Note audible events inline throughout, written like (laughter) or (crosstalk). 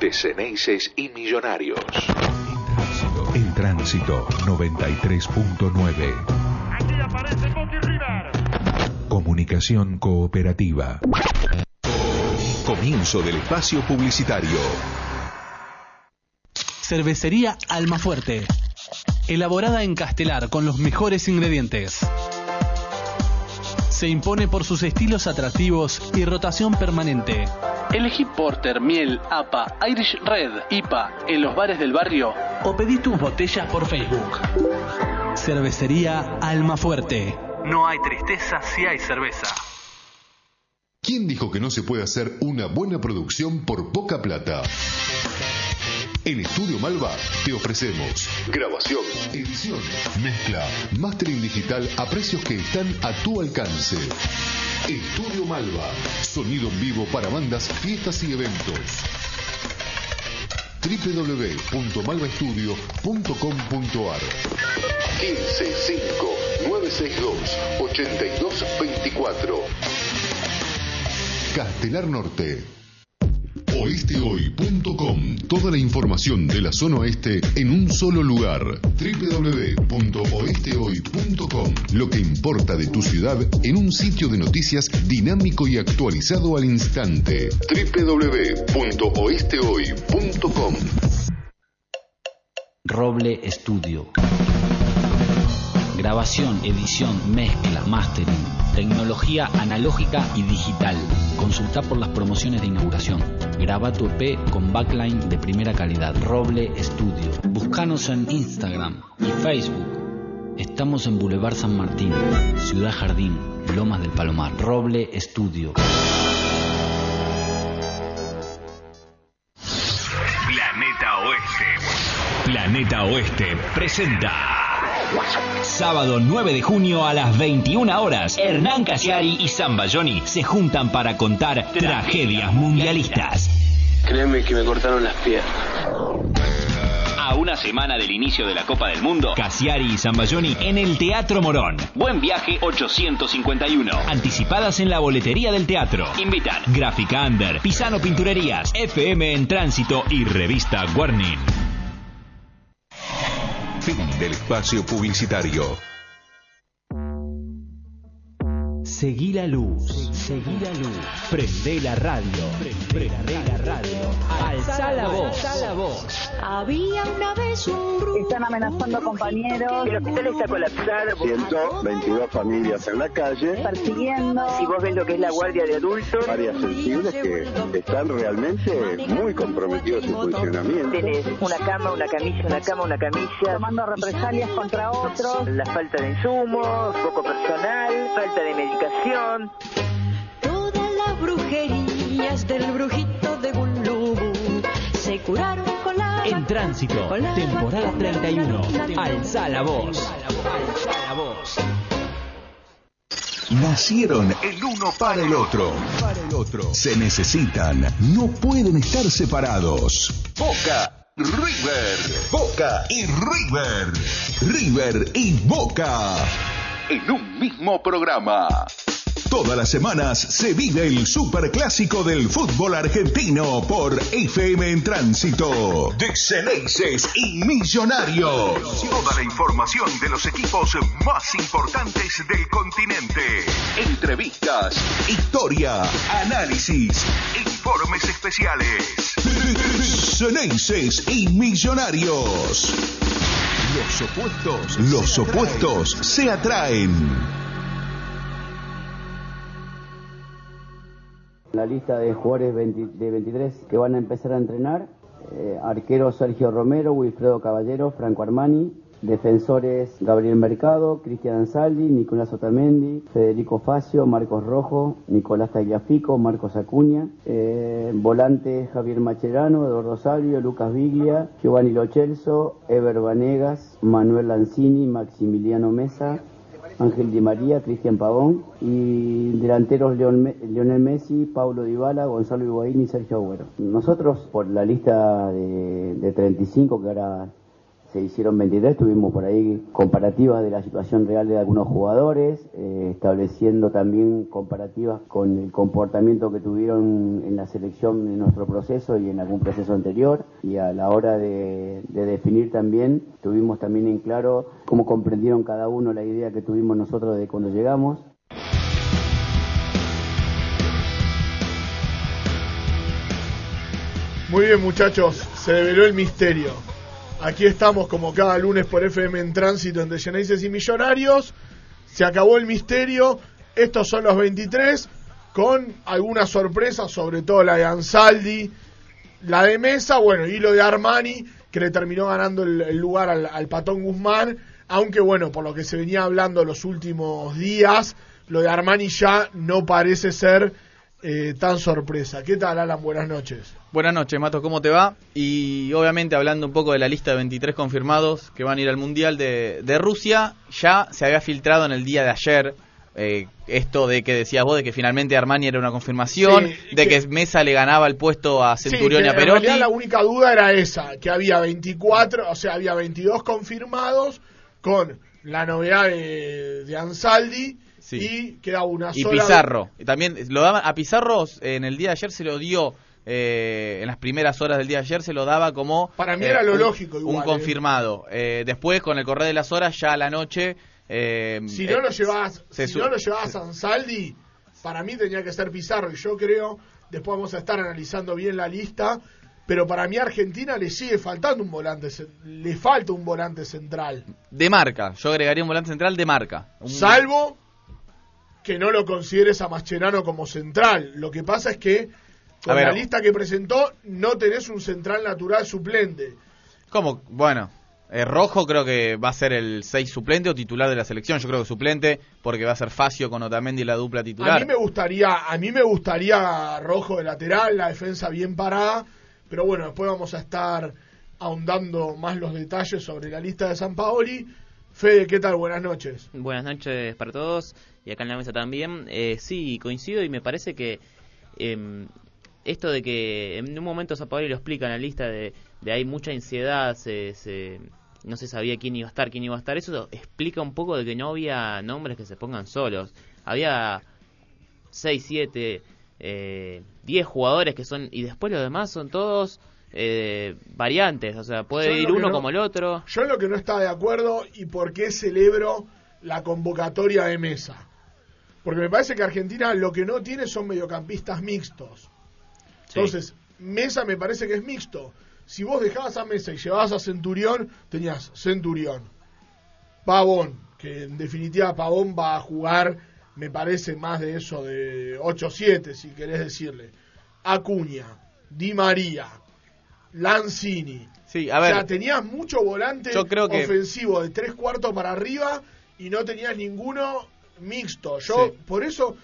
De Ceneices y Millonarios. En tránsito 93.9. Aquí aparece River. Comunicación cooperativa. Comienzo del espacio publicitario. Cervecería Almafuerte. Elaborada en Castelar con los mejores ingredientes. Se impone por sus estilos atractivos y rotación permanente. Elegí Porter, Miel, APA, Irish Red, IPA en los bares del barrio o pedí tus botellas por Facebook. Cervecería Almafuerte. No hay tristeza si hay cerveza. ¿Quién dijo que no se puede hacer una buena producción por poca plata? En Estudio Malva te ofrecemos grabación, edición, mezcla, mastering digital a precios que están a tu alcance. Estudio Malva, sonido en vivo para bandas, fiestas y eventos. www.malvaestudio.com.ar 155 962 8224 Castelar Norte Oestehoy.com Toda la información de la zona oeste en un solo lugar. www.oestehoy.com Lo que importa de tu ciudad en un sitio de noticias dinámico y actualizado al instante. www.oestehoy.com Roble Estudio. Grabación, edición, mezcla, mastering, tecnología analógica y digital. Consulta por las promociones de inauguración. Graba tu EP con backline de primera calidad. Roble Estudio. Búscanos en Instagram y Facebook. Estamos en Boulevard San Martín, Ciudad Jardín, Lomas del Palomar. Roble Estudio. Planeta Oeste. Planeta Oeste presenta. Sábado 9 de junio a las 21 horas, Hernán Casiari y Zambayoni se juntan para contar tragedias mundialistas. Créeme que me cortaron las piernas. A una semana del inicio de la Copa del Mundo, Casiari y Zambayoni en el Teatro Morón. Buen viaje 851. Anticipadas en la boletería del teatro. Invitan Gráfica Under, Pisano Pinturerías, FM en Tránsito y Revista Warning. Fin del espacio publicitario. Seguí la luz, seguí la luz, prende la radio, prende la radio, alza la voz, alza la voz. Había una vez un. Están amenazando compañeros. El hospital está colapsado. 122 familias en la calle. Persiguiendo. Si vos ves lo que es la guardia de adultos. Áreas sensibles que están realmente muy comprometidos en funcionamiento. Tenés una cama, una camilla, una cama, una camilla. Tomando represalias contra otros. La falta de insumos, poco personal, falta de medicación. Todas las brujerías del brujito de Gulubú se curaron con la En tránsito, la temporada vacuna, 31. la vacuna. Alza la voz. Alza la voz. Nacieron el uno para el otro. Para el otro. Se necesitan, no pueden estar separados. Boca, River. Boca y River. River y Boca. En un mismo programa. Todas las semanas se vive el superclásico del fútbol argentino por FM en Tránsito. De Ceneices y Millonarios. Toda la información de los equipos más importantes del continente. Entrevistas, historia, análisis, informes especiales. Ceneices y Millonarios. Los opuestos, los opuestos se atraen. La lista de jugadores 20 de 23 que van a empezar a entrenar, eh, arquero Sergio Romero, Wilfredo Caballero, Franco Armani, defensores Gabriel Mercado, Cristian Ansaldi, Nicolás Otamendi, Federico Facio, Marcos Rojo, Nicolás Tagliafico, Marcos Acuña, eh, volante Javier Macherano, Eduardo Salvio, Lucas Viglia, Giovanni Lochelso, Ever Vanegas, Manuel Lanzini, Maximiliano Mesa, Ángel Di María, Cristian Pavón y delanteros Leon Lionel Messi, Paulo Dybala, Gonzalo Higuaín y Sergio Agüero. Nosotros por la lista de, de 35 que ahora se hicieron 23, tuvimos por ahí comparativas de la situación real de algunos jugadores, eh, estableciendo también comparativas con el comportamiento que tuvieron en la selección en nuestro proceso y en algún proceso anterior. Y a la hora de, de definir también, tuvimos también en claro cómo comprendieron cada uno la idea que tuvimos nosotros de cuando llegamos. Muy bien muchachos, se develó el misterio. Aquí estamos como cada lunes por FM en tránsito entre Genesis y Millonarios. Se acabó el misterio. Estos son los 23 con algunas sorpresas, sobre todo la de Ansaldi, la de Mesa, bueno, y lo de Armani, que le terminó ganando el, lugar al, Patón Guzmán. Aunque bueno, por lo que se venía hablando los últimos días, lo de Armani ya no parece ser eh, tan sorpresa. ¿Qué tal, Alan? Buenas noches. Buenas noches, Mato, ¿cómo te va? Y obviamente hablando un poco de la lista de 23 confirmados que van a ir al Mundial de, de Rusia, ya se había filtrado en el día de ayer eh, esto de que decías vos, de que finalmente Armani era una confirmación, sí, de que, que, Mesa le ganaba el puesto a Centurión sí, y a Perotti. En la única duda era esa, que había 24, o sea, había 22 confirmados con la novedad de, de Ansaldi. Sí. Y queda una y sola. Y Pizarro. También lo daban a Pizarro en el día de ayer se lo dio eh, en las primeras horas del día de ayer se lo daba como para mí era eh, lo un, lógico igual, un confirmado eh, después con el correr de las horas ya a la noche si no lo llevabas si no lo llevabas a Ansaldi para mí tenía que ser Pizarro y yo creo después vamos a estar analizando bien la lista pero para mí a Argentina le sigue faltando un volante le falta un volante central de marca yo agregaría un volante central de marca un... salvo que no lo consideres a Mascherano como central lo que pasa es que con ver, la lista que presentó, no tenés un central natural suplente. ¿Cómo? Bueno, eh, Rojo creo que va a ser el 6 suplente o titular de la selección. Yo creo que suplente porque va a ser Facio con Otamendi la dupla titular. A mí me gustaría, a mí me gustaría Rojo de lateral, la defensa bien parada, pero bueno, después vamos a estar ahondando más los detalles sobre la lista de San Paoli. Fede, ¿qué tal? Buenas noches. Buenas noches para todos y acá en la mesa también. Eh, sí, coincido y me parece que eh, esto de que en un momento Zapatero lo explica en la lista de, de hay mucha ansiedad, se, se, no se sabía quién iba a estar, quién iba a estar, eso explica un poco de que no había nombres que se pongan solos. Había 6, 7, eh, 10 jugadores que son, y después los demás son todos eh, variantes, o sea, puede ir uno no, como el otro. Yo lo que no estaba de acuerdo y por qué celebro la convocatoria de mesa. Porque me parece que Argentina lo que no tiene son mediocampistas mixtos. Entonces, Mesa me parece que es mixto. Si vos dejabas a Mesa y llevabas a Centurión, tenías Centurión, Pavón, que en definitiva Pavón va a jugar, me parece más de eso, de 8-7, si querés decirle. Acuña, Di María, Lanzini. Sí, a ver, o sea, tenías mucho volante yo creo que... ofensivo de tres cuartos para arriba y no tenías ninguno mixto. Yo, sí. por eso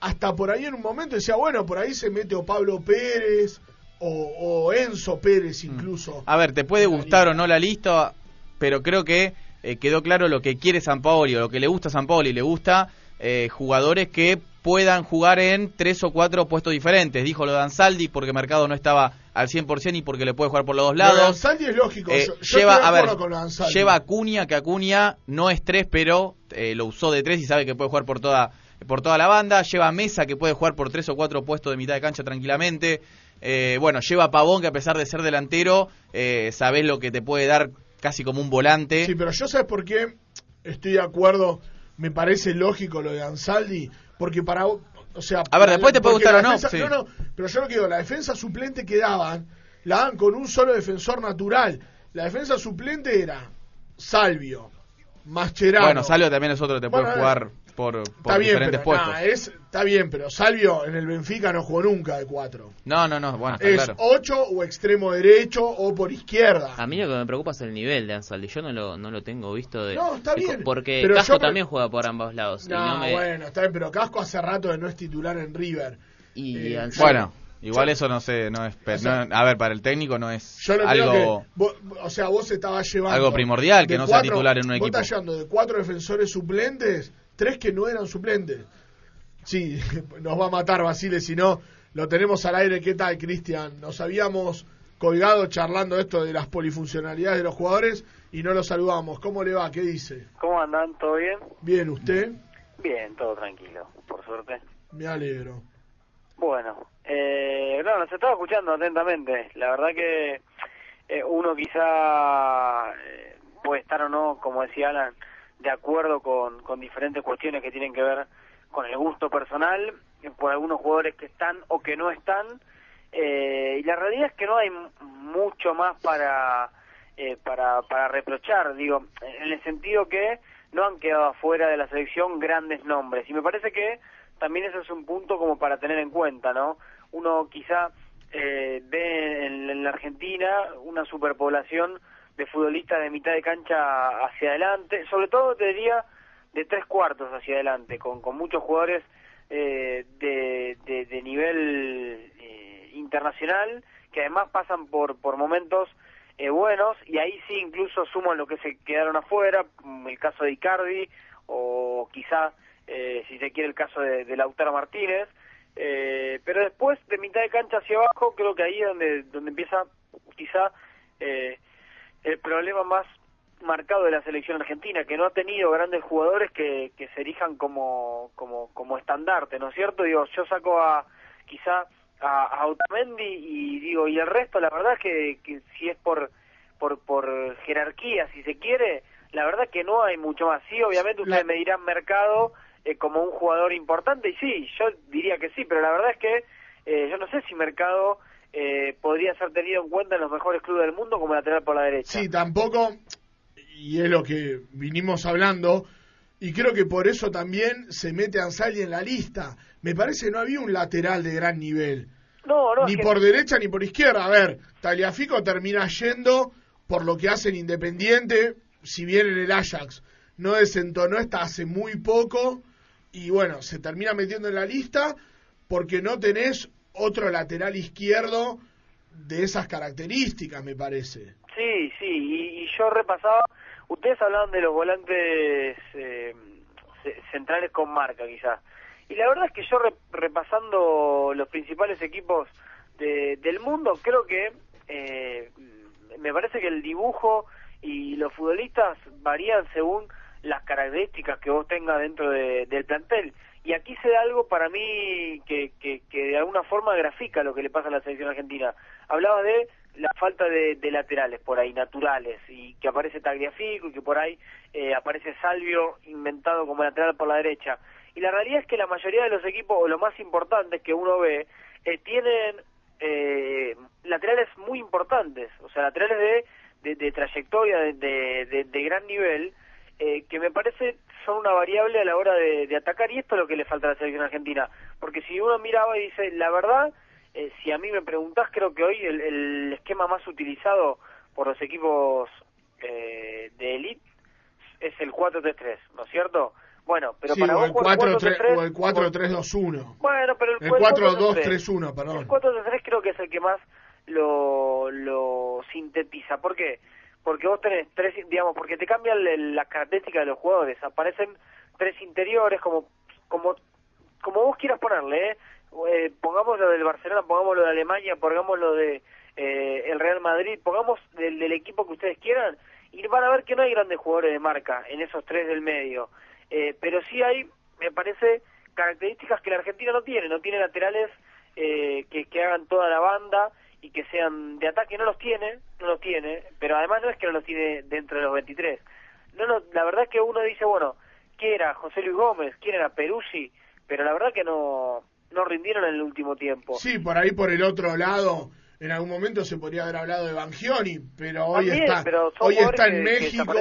hasta por ahí en un momento decía, bueno, por ahí se mete o Pablo Pérez o, o Enzo Pérez incluso. A ver, te puede gustar o no la lista, pero creo que eh, quedó claro lo que quiere San Paoli o lo que le gusta a San Paoli. Le gusta eh, jugadores que puedan jugar en tres o cuatro puestos diferentes. Dijo lo de Ansaldi porque Mercado no estaba al 100% y porque le puede jugar por los dos lados. Ansaldi es lógico. Eh, yo, yo lleva, a ver, con lleva a Acuña, que Acuña no es tres, pero eh, lo usó de tres y sabe que puede jugar por toda por toda la banda, lleva a Mesa que puede jugar por tres o cuatro puestos de mitad de cancha tranquilamente, eh, bueno, lleva a Pavón que a pesar de ser delantero, eh, sabés lo que te puede dar casi como un volante. Sí, pero yo sabes por qué estoy de acuerdo, me parece lógico lo de Ansaldi, porque para, o sea... A ver, después te puede gustar o no. Defensa, sí. No, no, pero yo lo que digo, la defensa suplente que daban, la daban con un solo defensor natural. La defensa suplente era Salvio, Mascherano. Bueno, Salvio también es otro que te Bueno, puede jugar por, por está bien, diferentes pero, puestos. nah, es, está bien, pero Salvio en el Benfica no jugó nunca de cuatro. No, no, no, bueno, está Es claro. 8 o extremo derecho o por izquierda. A mí lo que me preocupa es el nivel de Ansaldi. Yo no lo, no lo tengo visto de. No, está de- bien, Porque pero Casco yo también juega por ambos lados. y No, no me- bueno, está bien, pero Casco hace rato que no es titular en River. Y Eh, Ansaldi- Bueno, igual yo- eso no sé, no es, O sea, no- a ver, para el técnico no es Yo no algo creo que. vos- o sea, vos estabas llevando. algo primordial que de no sea cuatro- titular en un Vos equipo. estás llevando de cuatro defensores suplentes, tres que no eran suplentes. Sí, (laughs) nos va a matar Basile si no. Lo tenemos al aire. ¿Qué tal, Cristian? Nos habíamos colgado charlando esto de las polifuncionalidades de los jugadores y no lo saludamos. ¿Cómo le va? ¿Qué dice? ¿Cómo andan? ¿Todo bien? Bien, ¿usted? Bien, todo tranquilo, por suerte. Me alegro. Bueno, eh, no, nos estaba escuchando atentamente. La verdad que eh, uno quizá eh, puede estar o no, como decía Alan, de acuerdo con, con diferentes cuestiones que tienen que ver con el gusto personal, por algunos jugadores que están o que no están. Eh, y la realidad es que no hay mucho más para, eh, para, para reprochar, digo, en el sentido que no han quedado afuera de la selección grandes nombres. Y me parece que también eso es un punto como para tener en cuenta, ¿no? Uno quizá eh, ve en, en la Argentina una superpoblación de futbolistas de mitad de cancha hacia adelante, sobre todo te diría de tres cuartos hacia adelante, con, con muchos jugadores eh, de, de, nivel eh, internacional que además pasan por, por momentos eh, buenos y ahí sí incluso suman lo que se quedaron afuera, como el caso de Icardi o quizá, eh, si se quiere, el caso de, de Lautaro Martínez. Eh, pero después, de mitad de cancha hacia abajo, creo que ahí es donde, donde empieza quizá el problema más marcado de la selección argentina, que no ha tenido grandes jugadores que, que se erijan como, como, como estandarte, ¿no es cierto? Digo, yo saco a quizá a, a Otamendi y digo, y el resto, la verdad es que, que si es por, por, por jerarquía, si se quiere, la verdad que no hay mucho más. Sí, obviamente ustedes me dirán mercado eh, como un jugador importante, y sí, yo diría que sí, pero la verdad es que eh, yo no sé si mercado eh, podría ser tenido en cuenta en los mejores clubes del mundo como lateral por la derecha. Sí, tampoco, y es lo que vinimos hablando, y creo que por eso también se mete Ansaldi en la lista. Me parece que no había un lateral de gran nivel. No, no, ni es que- por derecha ni por izquierda. A ver, Taliafico termina yendo por lo que hace en Independiente, si bien en el Ajax no desentonó hasta hace muy poco, y bueno, se termina metiendo en la lista porque no tenés otro lateral izquierdo de esas características, me parece. Sí, sí, y, y yo repasaba, ustedes hablaban de los volantes eh, ce- centrales con marca quizás, y la verdad es que yo re- repasando los principales equipos de- del mundo, creo que eh, me parece que el dibujo y los futbolistas varían según las características que vos tengas dentro de- del plantel. Y aquí se da algo para mí que, que, que de alguna forma grafica lo que le pasa a la selección argentina. Hablaba de la falta de, de laterales por ahí, naturales, y que aparece Tagliafico y que por ahí eh, aparece Salvio inventado como lateral por la derecha. Y la realidad es que la mayoría de los equipos, o lo más importante que uno ve, eh, tienen eh, laterales muy importantes, o sea, laterales de, de, de trayectoria, de, gran nivel, eh, que me parece son una variable a la hora de, de atacar, y esto es lo que le falta a la selección argentina, porque si uno miraba y dice, la verdad, eh, si a mí me preguntás, creo que hoy el, el esquema más utilizado por los equipos eh, de elite es el 4-3-3, ¿no es cierto? Bueno, pero Sí, para o vos el jugar 4-3 o el 4-3-3, 4-3-2-1. bueno, pero el, El 4-2-3. 4-2-3-1, perdón. El 4-3 creo que es el que más lo, lo sintetiza. ¿Por qué? Porque vos tenés tres, digamos, porque te cambian las características de los jugadores. Aparecen tres interiores, como como como vos quieras ponerle, ¿eh? Eh, pongamos lo del Barcelona, pongamos lo de Alemania, pongamos lo de eh, el Real Madrid, pongamos del, del equipo que ustedes quieran, y van a ver que no hay grandes jugadores de marca en esos tres del medio. Eh, pero sí hay, me parece, características que la Argentina no tiene, no tiene laterales eh, que, que hagan toda la banda y que sean de ataque, no los tiene, no los tiene, pero además no es que no los tiene dentro de los 23. No, no, la verdad es que uno dice, bueno, ¿quién era José Luis Gómez? ¿Quién era Peruzzi? Pero la verdad que no, no rindieron en el último tiempo. Sí, por ahí por el otro lado, en algún momento se podría haber hablado de Bangioni, pero hoy También, está, pero hoy está en México,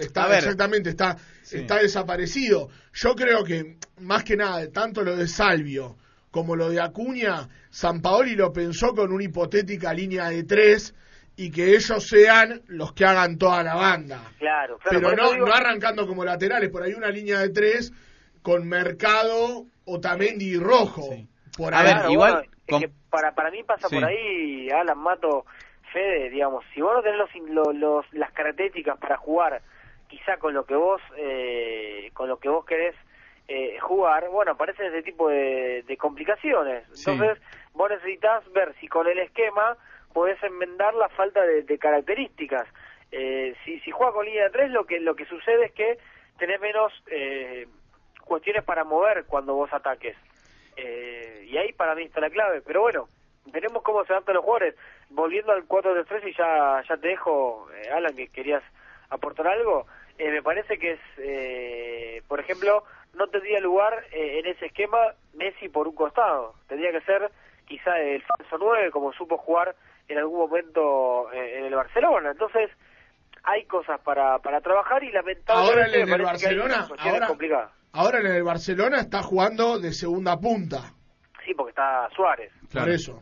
está A ver. exactamente, está, está desaparecido. Yo creo que más que nada, tanto lo de Salvio como lo de Acuña, San Paoli lo pensó con una hipotética línea de tres y que ellos sean los que hagan toda la banda. Claro, claro. Pero no, digo- no arrancando como laterales, por ahí una línea de tres con Mercado, Otamendi y Rojo. Por A ahí. ver, Claro, igual bueno, es con- que para, para mí pasa Sí. por ahí, Alan Mato, Fede, digamos, si vos no tenés los, lo- los- las características para jugar, quizá con lo que vos, eh, con lo que vos querés eh, jugar, bueno, aparecen ese tipo de, de complicaciones. Sí. Entonces, vos necesitas ver si con el esquema podés enmendar la falta de, de características. Eh, si, si juega con línea de tres, lo que, lo que sucede es que tenés menos eh, cuestiones para mover cuando vos ataques. Eh, y ahí para mí está la clave. Pero bueno, veremos cómo se adaptan los jugadores. Volviendo al 4-3 y ya, ya te dejo, eh, Alan, que querías aportar algo. Eh, me parece que es, eh, por ejemplo, no tendría lugar eh, en ese esquema Messi por un costado. Tendría que ser quizá el falso 9, como supo jugar en algún momento en el Barcelona. Entonces, hay cosas para, para trabajar y lamentablemente Ahora me el Barcelona, ahora, complicadas. Ahora en el Barcelona está jugando de segunda punta. Sí, porque está Suárez. Por eso.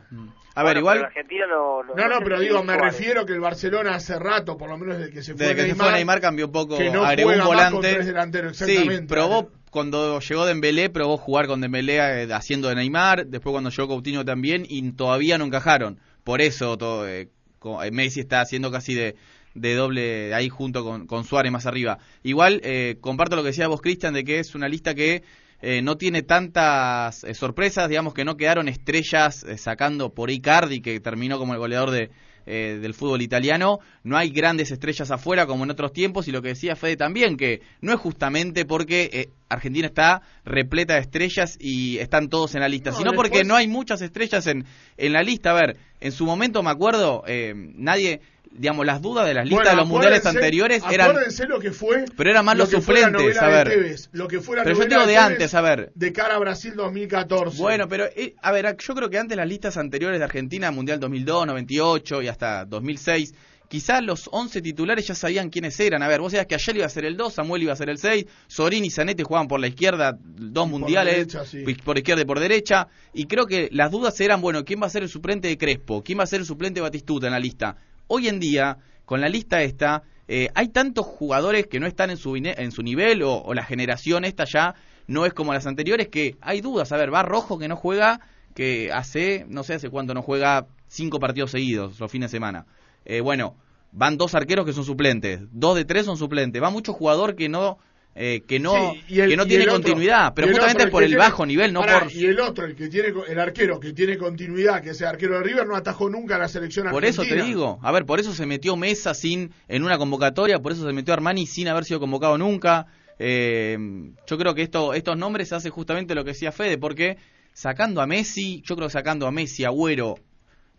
A ver, Bueno, igual... Argentina no, no, No, no, sé pero digo, me Suárez. refiero que el Barcelona hace rato, por lo menos desde que se fue Desde que se Neymar, fue Neymar cambió un poco, que no agregó un juega más con volante. tres delanteros, sí, exactamente. probó cuando llegó Dembélé, probó jugar con Dembélé eh, haciendo de Neymar, después cuando llegó Coutinho también y todavía no encajaron. Por eso todo, eh, co- eh, Messi está haciendo casi de, de doble ahí junto con, con Suárez más arriba. Igual eh, comparto lo que decía vos, Cristian, de que es una lista que eh, no tiene tantas eh, sorpresas, digamos que no quedaron estrellas eh, sacando por Icardi, que terminó como el goleador de, eh, del fútbol italiano. No hay grandes estrellas afuera como en otros tiempos y lo que decía Fede también, que no es justamente porque eh, Argentina está repleta de estrellas y están todos en la lista, No, sino porque no hay muchas estrellas en, en la lista. A ver, en su momento me acuerdo, eh, nadie, digamos, las dudas de las listas Bueno, de los mundiales anteriores eran... Acuérdense lo que fue. Pero eran más lo los suplentes, a de ver. Tevez, lo que fue la Pero yo digo de Tevez antes, a ver. De cara a Brasil 2014. Bueno, pero eh, a ver, yo creo que antes las listas anteriores de Argentina, Mundial 2002, 98 y hasta 2006, quizás los 11 titulares ya sabían quiénes eran. A ver, vos sabías que ayer iba a ser el 2, Samuel iba a ser el 6, Sorín y Zanetti jugaban por la izquierda, dos mundiales, derecha, sí. por izquierda y por derecha, y creo que las dudas eran, bueno, ¿quién va a ser el suplente de Crespo? ¿Quién va a ser el suplente de Batistuta en la lista? Hoy en día, con la lista esta, eh, hay tantos jugadores que no están en su, en su nivel o, o la generación esta ya no es como las anteriores que hay dudas. A ver, va Rojo que no juega, que hace, no sé hace cuánto no juega cinco partidos seguidos los fines de semana. Eh, bueno, van dos arqueros que son suplentes, dos de tres son suplentes. Va mucho jugador que no... eh, que no, Sí, y el- que no tiene otro- continuidad, pero justamente otro, por el tiene- bajo nivel, no por... Y el otro, el que tiene el arquero que tiene continuidad, que es el arquero de River, no atajó nunca a la selección Por argentina. eso te digo, a ver, por eso se metió Mesa sin en una convocatoria, por eso se metió Armani sin haber sido convocado nunca. Eh, yo creo que esto, estos nombres hace justamente lo que decía Fede, porque sacando a Messi, yo creo que sacando a Messi, Agüero,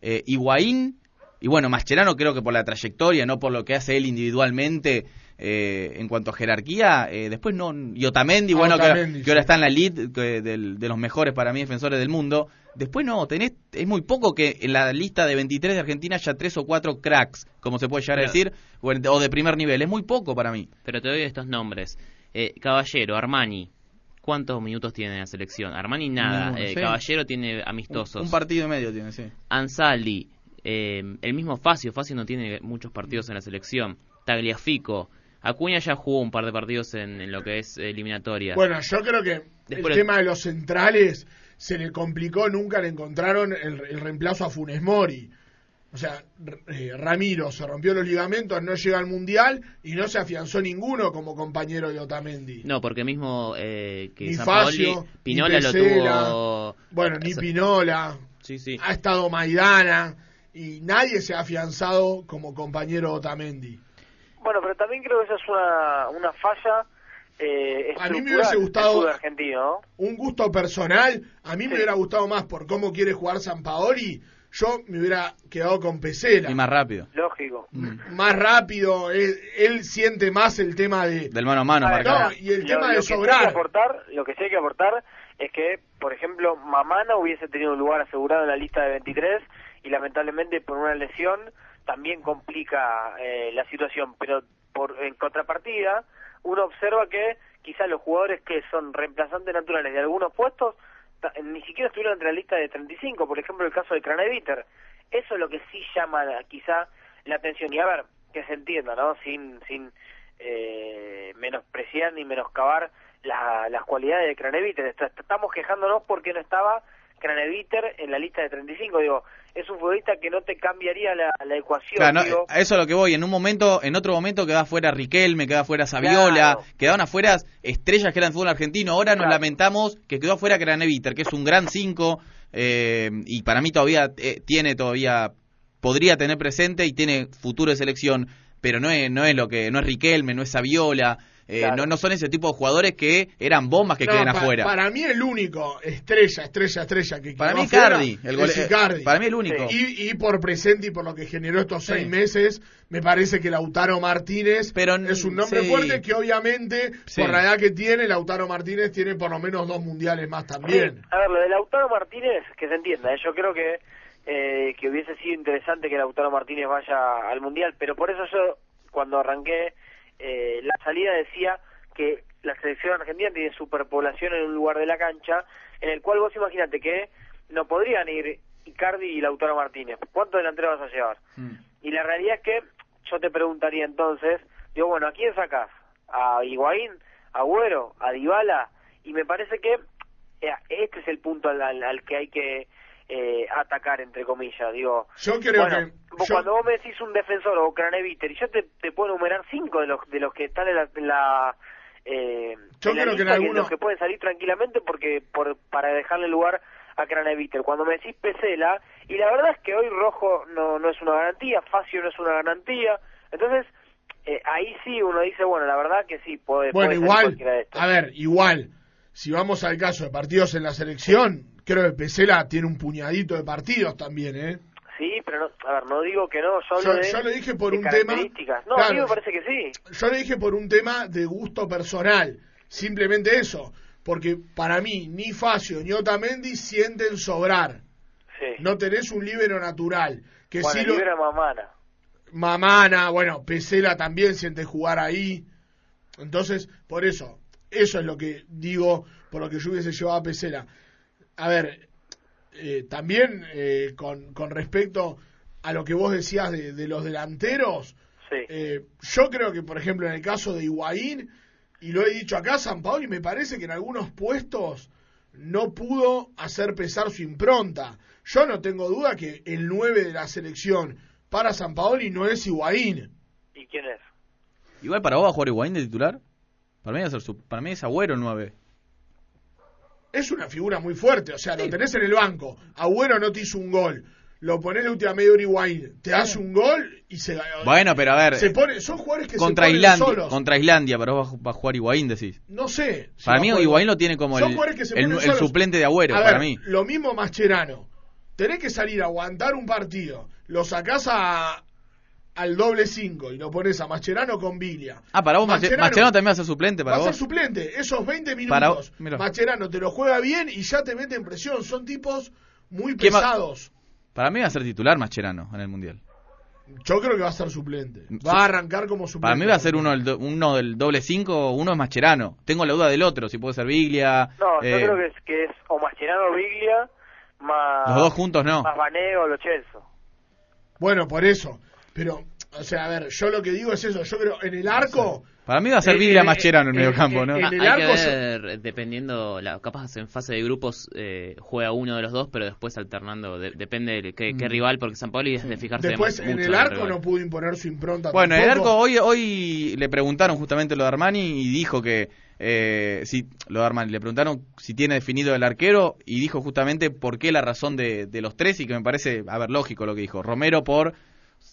eh, Higuaín, y bueno, Mascherano creo que por la trayectoria, no por lo que hace él individualmente eh, en cuanto a jerarquía, eh, después no, y Otamendi, Ah, bueno, que, Otamendi, que ahora está en la lead que del- de los mejores para mí defensores del mundo. Después no, tenés, es muy poco que en la lista de 23 de Argentina haya tres o cuatro cracks, como se puede llegar a decir, o, en- o de primer nivel. Es muy poco para mí. Pero te doy estos nombres. Eh, Caballero, Armani. ¿Cuántos minutos tiene en la selección? Armani nada. Eh. Caballero tiene amistosos. Un partido y medio tiene, sí. Ansali. Eh, el mismo Facio. Facio no tiene muchos partidos en la selección. Tagliafico. Acuña ya jugó un par de partidos en, en lo que es eliminatoria. Bueno, yo creo que Después- el tema de los centrales se le complicó, nunca le encontraron el, el reemplazo a Funes Mori. O sea, eh, Ramiro se rompió los ligamentos, no llega al Mundial y no se afianzó ninguno como compañero de Otamendi. No, porque mismo eh, que Ni Facio, Pinola ni lo tuvo... Bueno, ni Eso- Pinola, Sí, sí. ha estado Maidana y nadie se ha afianzado como compañero Otamendi. Bueno, pero también creo que esa es una, una falla eh, A mí me hubiese gustado- un gusto personal, a mí me hubiera gustado más por cómo quiere jugar San Paoli, yo me hubiera quedado con Pesela. Y más rápido. Lógico. Más rápido, él, él siente más el tema de... Del mano a mano, A ver. No, y el lo- tema lo de sí que sobrar. aportar, lo que sí hay que aportar es que, por ejemplo, Mamana hubiese tenido un lugar asegurado en la lista de 23 y lamentablemente por una lesión también complica eh, la situación. Pero por en contrapartida, uno observa que quizás los jugadores que son reemplazantes naturales de algunos puestos ni siquiera estuvieron entre la lista de 35, por ejemplo el caso de Craneviter. Eso es lo que sí llama la- quizá la atención. Y a ver, que se entienda, ¿no? Sin, sin eh, menospreciar ni menoscabar la- las cualidades de Craneviter. Est- Estamos quejándonos porque no estaba Craneviter en la lista de 35. Digo, es un futbolista que no te cambiaría la, la ecuación. Claro, no, digo. a eso es lo que voy. En un momento, en otro momento queda fuera Riquelme, queda fuera Saviola, Claro. quedaban afuera estrellas que eran fútbol argentino. Ahora nos lamentamos que quedó afuera Craneviter, que es un gran 5 y para mí todavía eh, tiene todavía podría tener presente y tiene futuro de selección, pero no es, no es lo que, no es Riquelme, no es Saviola, eh, no, no son ese tipo de jugadores que eran bombas que No, queden pa- afuera. Para mí el único estrella, estrella, estrella que Para mí afuera Icardi, el Icardi. para mí el único. Y, y por presente y por lo que generó estos Sí. seis meses, me parece que Lautaro Martínez es un nombre sí. fuerte que obviamente, Sí. por la edad que tiene, Lautaro Martínez tiene por lo menos dos mundiales más también. A ver, lo de Lautaro Martínez, que se entienda, ¿eh? yo creo que eh, que hubiese sido interesante que Lautaro Martínez vaya al Mundial, pero por eso yo, cuando arranqué eh, la salida, decía que la selección argentina tiene superpoblación en un lugar de la cancha, en el cual vos imagínate que no podrían ir Icardi y Lautaro Martínez. ¿Cuántos delanteros vas a llevar? Y la realidad es que yo te preguntaría entonces, digo, bueno, ¿a quién sacás? ¿A Higuaín? ¿A Agüero? ¿A Dybala? Y me parece que eh, este es el punto al, al- al que hay que eh, atacar, entre comillas. Digo, Yo creo bueno, que- vos yo- cuando vos me decís un defensor o Craneviter, y yo te, te puedo enumerar cinco de los, de los que están en la... la, eh, Yo en la creo que en lista, algunos- los que pueden salir tranquilamente porque por, para dejarle lugar a Craneviter. Cuando me decís Pesela, y la verdad es que hoy Rojo no, no es una garantía, Facio no es una garantía, entonces eh, ahí sí uno dice, bueno, la verdad que sí, puede, Bueno, puede igual, de estos. a ver, igual, si vamos al caso de partidos en la selección, creo que Pesela tiene un puñadito de partidos también, ¿eh? Sí, pero no, a ver, no digo que no, yo Yo- de, yo lo dije por de un tema- características. No, a mí me parece que sí. Yo le dije por un tema de gusto personal, simplemente eso, porque para mí ni Facio ni Otamendi sienten sobrar. Sí. No tenés un líbero natural, que bueno, si el lo libro de Mamana. Mamana, bueno, Pesela también siente jugar ahí. Entonces, por eso, eso es lo que digo, por lo que yo hubiese llevado a Pesela. A ver, eh, también eh, con, con respecto a lo que vos decías de, de los delanteros, eh, yo creo que, por ejemplo, en el caso de Higuaín, y lo he dicho acá, San Paoli me parece que en algunos puestos no pudo hacer pesar su impronta. Yo no tengo duda que el 9 de la selección para San Paoli no es Higuaín. ¿Y quién es? Igual para vos va a jugar Higuaín de titular. Para mí, va a ser su- para mí es Agüero el 9. Es una figura muy fuerte, o sea, lo tenés en el banco. Agüero no te hizo un gol. Lo ponés la última media Higuaín, te hace un gol y se Bueno, pero a ver, se pone, son jugadores que contra se ponen Islandia, solos. contra Islandia, para vos va a- jugar Higuaín, decís. No sé. si Para mí Higuaín lo tiene como Son el, jugadores que se el, ponen el suplente de Agüero, A para ver, mí. Lo mismo Mascherano. Tenés que salir a aguantar un partido. Lo sacás a, al doble 5 y lo pones a Mascherano con Vilia. Ah, para vos Mascherano, Mascherano también va a ser suplente para va a ser vos. suplente. Esos 20 Para minutos, vos, mira. Mascherano te lo juega bien y ya te mete en presión. Son tipos muy ¿Qué ma- pesados. Para mí va a ser titular Mascherano en el Mundial. Yo creo que va a ser suplente. Va a arrancar como suplente. Para mí va a ser uno del, do- uno del doble 5, uno es Mascherano. Tengo la duda del otro, si puede ser Biglia. No, yo eh, creo que es, que es o Mascherano Biglia, más... Los dos juntos no. Más Baneo o Lo Celso. Bueno, por eso. Pero, o sea, a ver, yo lo que digo es eso. Yo creo, en el arco... Para mí va a ser Eh, Biglia eh, Mascherano en eh, medio campo, eh, ¿no? en el hay arco que ver, dependiendo, la, capaz en fase de grupos eh, juega uno de los dos, pero después alternando, de- depende de qué, qué Mm. rival, porque San Paoli es de fijarse Después, mucho en el el arco no pudo imponer su impronta. Bueno, en el arco hoy, hoy le preguntaron justamente lo de Armani y dijo que eh, si lo de Armani le preguntaron si tiene definido el arquero y dijo justamente por qué la razón de, de los tres y que me parece, a ver, lógico lo que dijo. Romero por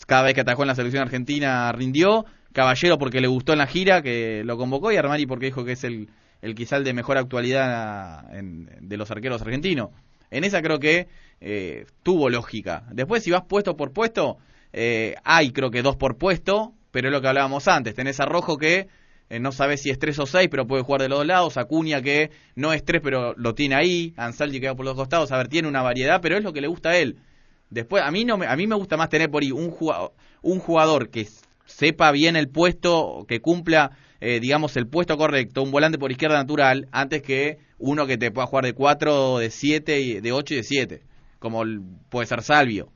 cada vez que atajó en la selección argentina rindió, Caballero porque le gustó en la gira que lo convocó y Armani porque dijo que es el, el quizá el de mejor actualidad en- de los arqueros argentinos. En esa creo que eh, tuvo lógica. Después si vas puesto por puesto, eh, hay creo que dos por puesto, pero es lo que hablábamos antes. Tenés a Rojo que eh, no sabes si es tres o seis, pero puede jugar de los dos lados. Acuña que no es tres, pero lo tiene ahí. Ansaldi que va por los costados. A ver, tiene una variedad, pero es lo que le gusta a él. Después, a mí no me, a mí me gusta más tener por ahí un jugador, un jugador que sepa bien el puesto, que cumpla, eh, digamos, el puesto correcto, un volante por izquierda natural, antes que uno que te pueda jugar de 4, de 7, y de 8 y de 7, como el- puede ser Salvio.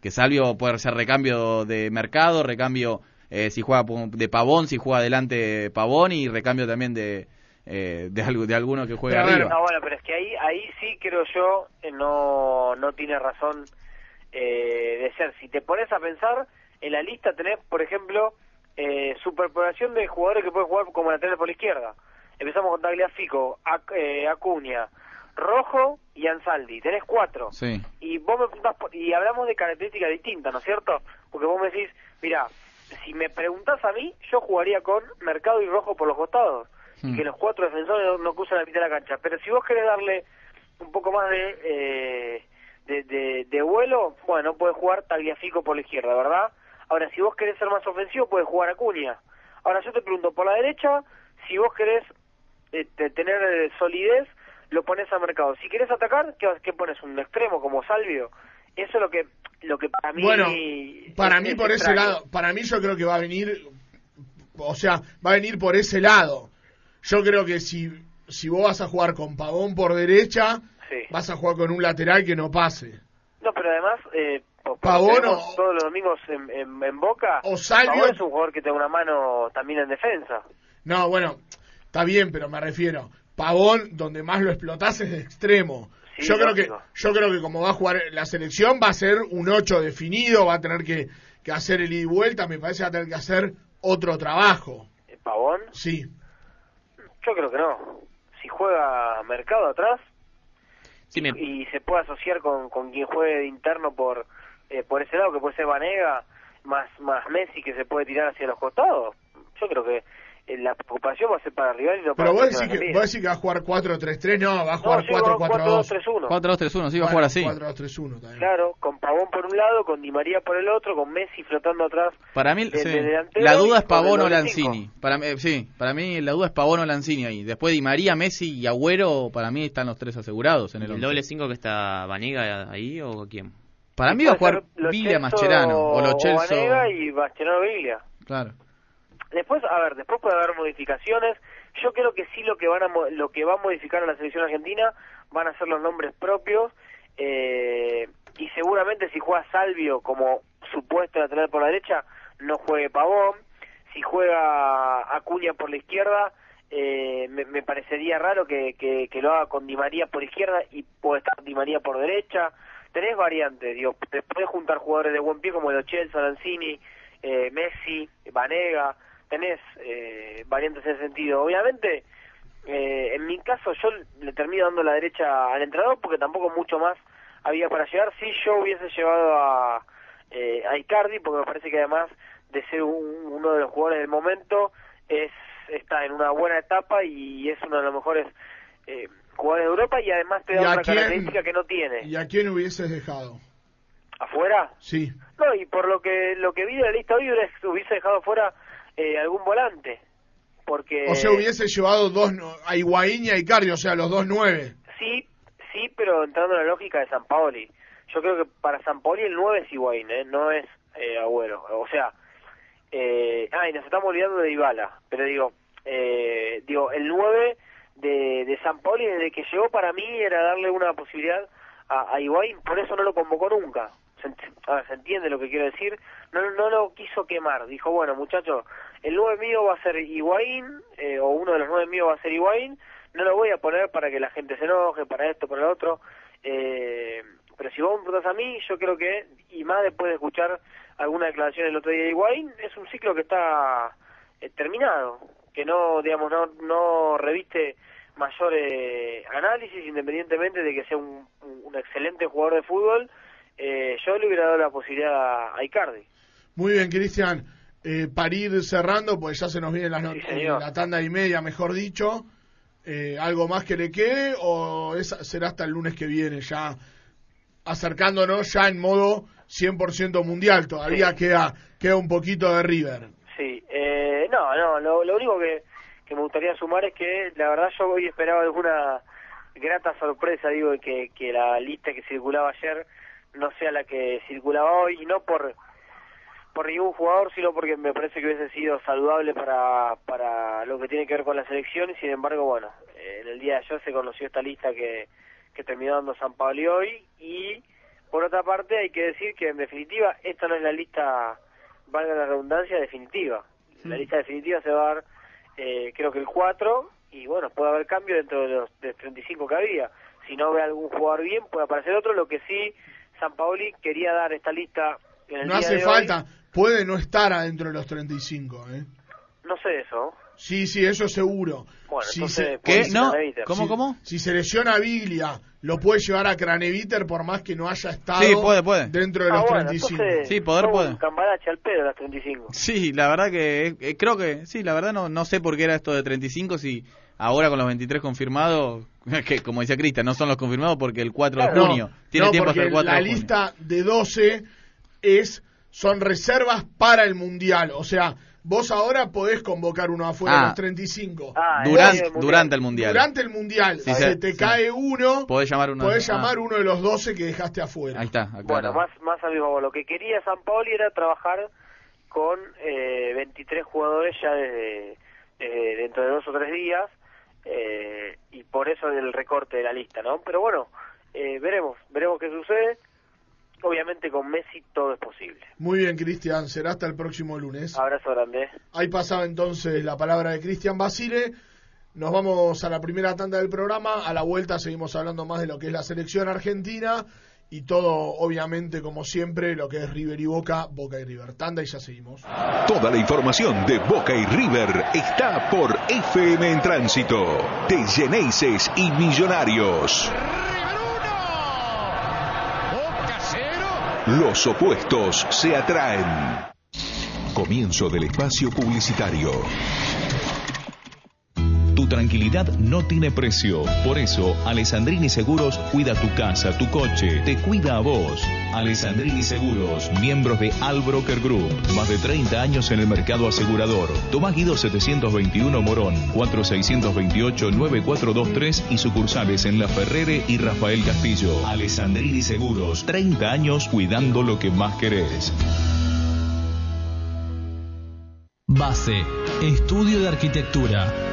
Que Salvio puede ser recambio de mercado, recambio eh, si juega de Pavón, si juega adelante Pavón y recambio también de, eh, de, algo, de alguno que juegue Pero a ver, arriba. no, bueno, pero es que ahí, ahí sí creo yo eh, no, no tiene razón eh, de ser. Si te pones a pensar, en la lista tenés, por ejemplo, eh, superpoblación de jugadores que pueden jugar como lateral por la izquierda. Empezamos con Tagliafico, Ac- eh, Acuña, Rojo y Ansaldi. Tenés cuatro. Sí. Y vos me preguntás y hablamos de características distintas, ¿no es cierto? Porque vos me decís, mira, si me preguntás a mí, yo jugaría con Mercado y Rojo por los costados. Y Hmm. que los cuatro defensores no, no crucen la mitad de la cancha. Pero si vos querés darle un poco más de, eh, de, de, de vuelo, bueno, puedes jugar Tagliafico por la izquierda, ¿verdad? Ahora, si vos querés ser más ofensivo, puedes jugar Acuña. Ahora, yo te pregunto, por la derecha, si vos querés eh, te- tener eh, solidez, lo pones a mercado. Si querés atacar, ¿qué, qué pones? ¿Un extremo como Salvio? Eso es lo que, lo que para mí... Bueno, para es- mí es por ese lado, para mí yo creo que va a venir, o sea, va a venir por ese lado. Yo creo que si, si vos vas a jugar con Pavón por derecha, Sí. vas a jugar con un lateral que no pase. No, pero además, eh, Pavón o- todos los domingos en, en, en Boca, O Salvio- Pavón es un jugador que tiene una mano también en defensa. No, bueno, está bien, pero me refiero, Pavón, donde más lo explotás es de extremo. Sí, yo creo que yo creo que como va a jugar la selección va a ser un 8 definido, va a tener que, que hacer el ida y vuelta, me parece que va a tener que hacer otro trabajo. Pavón, Sí. yo creo que no. Si juega Mercado atrás Y se puede asociar con, con quien juegue de interno por eh, por ese lado, que puede ser Vanega, más, más Messi que se puede tirar hacia los costados, yo creo que la preocupación va a ser para el rival y no para Pero vos decís, que, vos decís que va a jugar 4-3-3, no, va a jugar No, sí, va a jugar 4-4-2. 4-2-3-1. 4-2-3-1, sí, va a jugar así. 4-2-3-1 también. Claro, con Pavón por un lado, con Di María por el otro, con Messi flotando atrás. Para mí, de- sí. de la duda es Pavón o Lanzini. Para mí, sí, para mí la duda es Pavón o Lanzini ahí. Después Di María, Messi y Agüero, para mí están los tres asegurados en el ¿El doble 5 que está Vanega ahí o quién? Para mí va a jugar Villa Celso Mascherano o Lo Celso. Vanega y Mascherano Villa. Claro. Después, a ver, después puede haber modificaciones. Yo creo que sí lo que van a lo que va a modificar a la selección argentina van a ser los nombres propios eh, y seguramente si juega Salvio como supuesto lateral por la derecha no juegue Pavón. Si juega Acuña por la izquierda eh, me, parecería raro que, que, lo haga con Di María por izquierda y puede estar Di María por derecha. Tenés variantes, digo, te podés juntar jugadores de buen pie como Lo Celso, Lanzini, eh, Messi, Vanega, tenés eh, variantes en ese sentido. Obviamente, eh, en mi caso yo le termino dando la derecha al entrenador porque tampoco mucho más había para llegar. Si yo hubiese llevado a, eh, a Icardi, porque me parece que además de ser un- uno de los jugadores del momento, es está en una buena etapa y es uno de los mejores eh, jugadores de Europa y además te ¿Y da a otra quién? característica que no tiene. ¿Y a quién hubieses dejado? ¿Afuera? Sí. No, y por lo que lo que vi de la lista hoy hubiese, hubiese dejado fuera eh, algún volante. Porque O sea, hubiese llevado dos a Higuaín y a Icardi, o sea, los dos nueve. sí, sí, pero entrando en la lógica de San Paoli. Yo creo que para San Paoli el 9 es Higuaín, ¿eh? no es eh, Agüero. O sea, eh, ah, y nos estamos olvidando de Ibala, pero digo, eh, digo, el 9 de, de San Paoli desde que llegó para mí era darle una posibilidad a, a Higuaín, por eso no lo convocó nunca. Se, se entiende lo que quiero decir, no, no lo quiso quemar, dijo, bueno muchachos, el 9 mío va a ser Higuaín, eh, o uno de los 9 míos va a ser Higuaín, no lo voy a poner para que la gente se enoje, para esto, para lo otro, eh, pero si vos me preguntás a mí, yo creo que, y más después de escuchar alguna declaración el otro día de Higuaín, es un ciclo que está eh, terminado, que no, digamos, no, no reviste mayor eh, análisis, independientemente de que sea un excelente jugador de fútbol, eh, yo le hubiera dado la posibilidad a Icardi. Muy bien, Cristian. Eh, para ir cerrando, pues ya se nos viene not- señor. eh, la tanda y media, mejor dicho. Eh, ¿Algo más que le quede o esa será hasta el lunes que viene ya acercándonos ya en modo 100% mundial? Todavía queda, queda un poquito de River. Sí, eh, no, no, lo, lo único que, que me gustaría sumar es que la verdad yo hoy esperaba alguna grata sorpresa, digo, que, que la lista que circulaba ayer no sea la que circulaba hoy, y no por por ningún jugador, sino porque me parece que hubiese sido saludable para, para lo que tiene que ver con la selección, y sin embargo, bueno, en el día de ayer se conoció esta lista que, que terminó dando San Pablo hoy, y por otra parte hay que decir que en definitiva esta no es la lista, valga la redundancia, definitiva. La lista definitiva se va a dar, eh, creo que el 4, y bueno, puede haber cambio dentro de los de 35 que había. Si no ve algún jugador bien, puede aparecer otro, lo que sí, San Paoli quería dar esta lista en el No día hace de falta, hoy. puede no estar adentro de los 35. ¿eh? No sé eso. Sí, sí, eso seguro. Bueno, Si entonces, se- ¿No? ¿Cómo, si, cómo? Si se lesiona Biglia, lo puede llevar a Craneviter por más que no haya estado Sí, puede, puede. dentro de Ah, los bueno, 35. entonces, Sí, poder puede. un cambalache al pedo las 35. Sí, la verdad que eh, creo que sí, la verdad no no sé por qué era esto de 35 si ahora con los 23 confirmados, (laughs) que como decía Cristian, no son los confirmados porque el 4 de No, junio tiene no, tiempo hasta el 4 la de junio. lista de 12 es son reservas para el mundial, o sea, vos ahora podés convocar uno afuera Ah. de los 35. Ah, Durante, Mundial. durante el mundial. Durante el mundial, Sí, si se- te sí. cae uno, Podés llamar uno. podés ah, llamar uno de los 12 que dejaste afuera. Ahí está, Bueno, aclarado. más, más al mismo. Lo que quería San Paoli era trabajar con eh, 23 jugadores ya desde, desde dentro de dos o tres días eh, y por eso el recorte de la lista, ¿no? Pero bueno, eh, veremos, veremos qué sucede. Obviamente con Messi todo es posible. Muy bien, Cristian, será hasta el próximo lunes. Abrazo grande. Ahí pasaba entonces la palabra de Cristian Basile. Nos vamos a la primera tanda del programa. A la vuelta seguimos hablando más de lo que es la selección argentina y todo, obviamente, como siempre, lo que es River y Boca, Boca y River. Tanda y ya seguimos. Toda la información de Boca y River está por FM en Tránsito. De Geneises y Millonarios. Los opuestos se atraen. Comienzo del espacio publicitario. Tranquilidad no tiene precio. Por eso, Alessandrini Seguros cuida tu casa, tu coche, te cuida a vos. Alessandrini Seguros, miembros de Albroker Group. Más de 30 años en el mercado asegurador. Tomás Guido 721 Morón, 4628-9423 y sucursales en La Ferrere y Rafael Castillo. Alessandrini Seguros, 30 años cuidando lo que más querés. Base, estudio de arquitectura.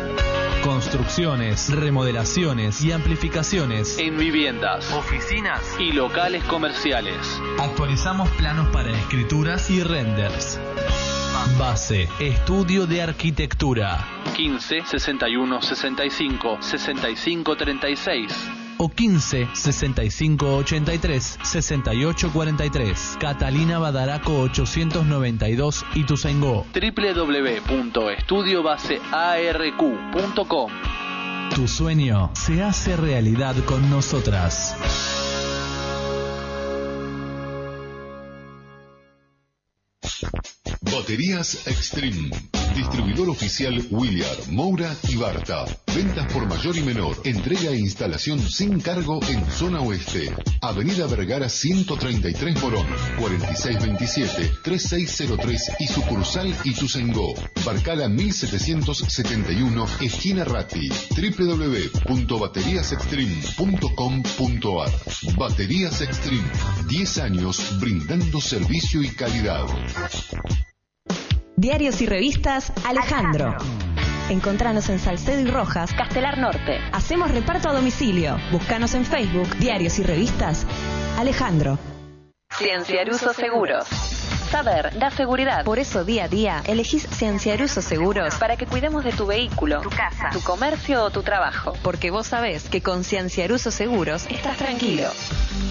Construcciones, remodelaciones y amplificaciones en viviendas, oficinas y locales comerciales. Actualizamos planos para escrituras y renders. Base, estudio de arquitectura. 15 61 65 65 36 o 15 65 83 68 43. Catalina Badaraco 892 Ituzaingó. www.estudiobasearq.com. Tu sueño se hace realidad con nosotras. Baterías Extreme. Distribuidor oficial William, Moura y Barta. Ventas por mayor y menor. Entrega e instalación sin cargo en zona oeste. Avenida Vergara 133 Morón. 4627-3603 y sucursal Ituzaingó. Barcala 1771, esquina Ratti. www.bateriasextreme.com.ar Baterías Extreme. 10 años brindando servicio y calidad. Diarios y revistas Alejandro. Encontranos en Salcedo y Rojas, Castelar Norte. Hacemos reparto a domicilio. Búscanos en Facebook, Diarios y Revistas Alejandro. Cienciaruso Seguros. Saber da seguridad. Por eso día a día elegís Cienciaruso Seguros para que cuidemos de tu vehículo, tu casa, tu comercio o tu trabajo. Porque vos sabés que con Cienciaruso Seguros estás tranquilo.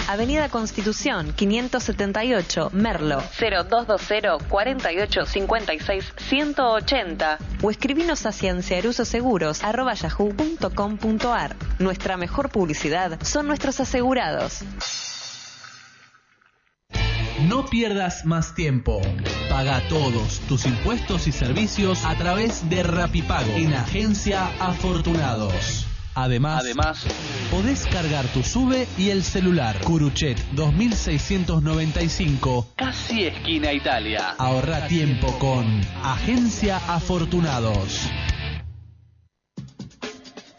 Avenida Constitución 578 Merlo 0220 48 56 180 o escribinos a cienciarusoseguros@yahoo.com.ar. Nuestra mejor publicidad son nuestros asegurados. No pierdas más tiempo. Paga todos tus impuestos y servicios a través de Rapipago en Agencia Afortunados. Además, Además, podés cargar tu sube y el celular. Curuchet 2695, casi esquina Italia. Ahorra tiempo con Agencia Afortunados.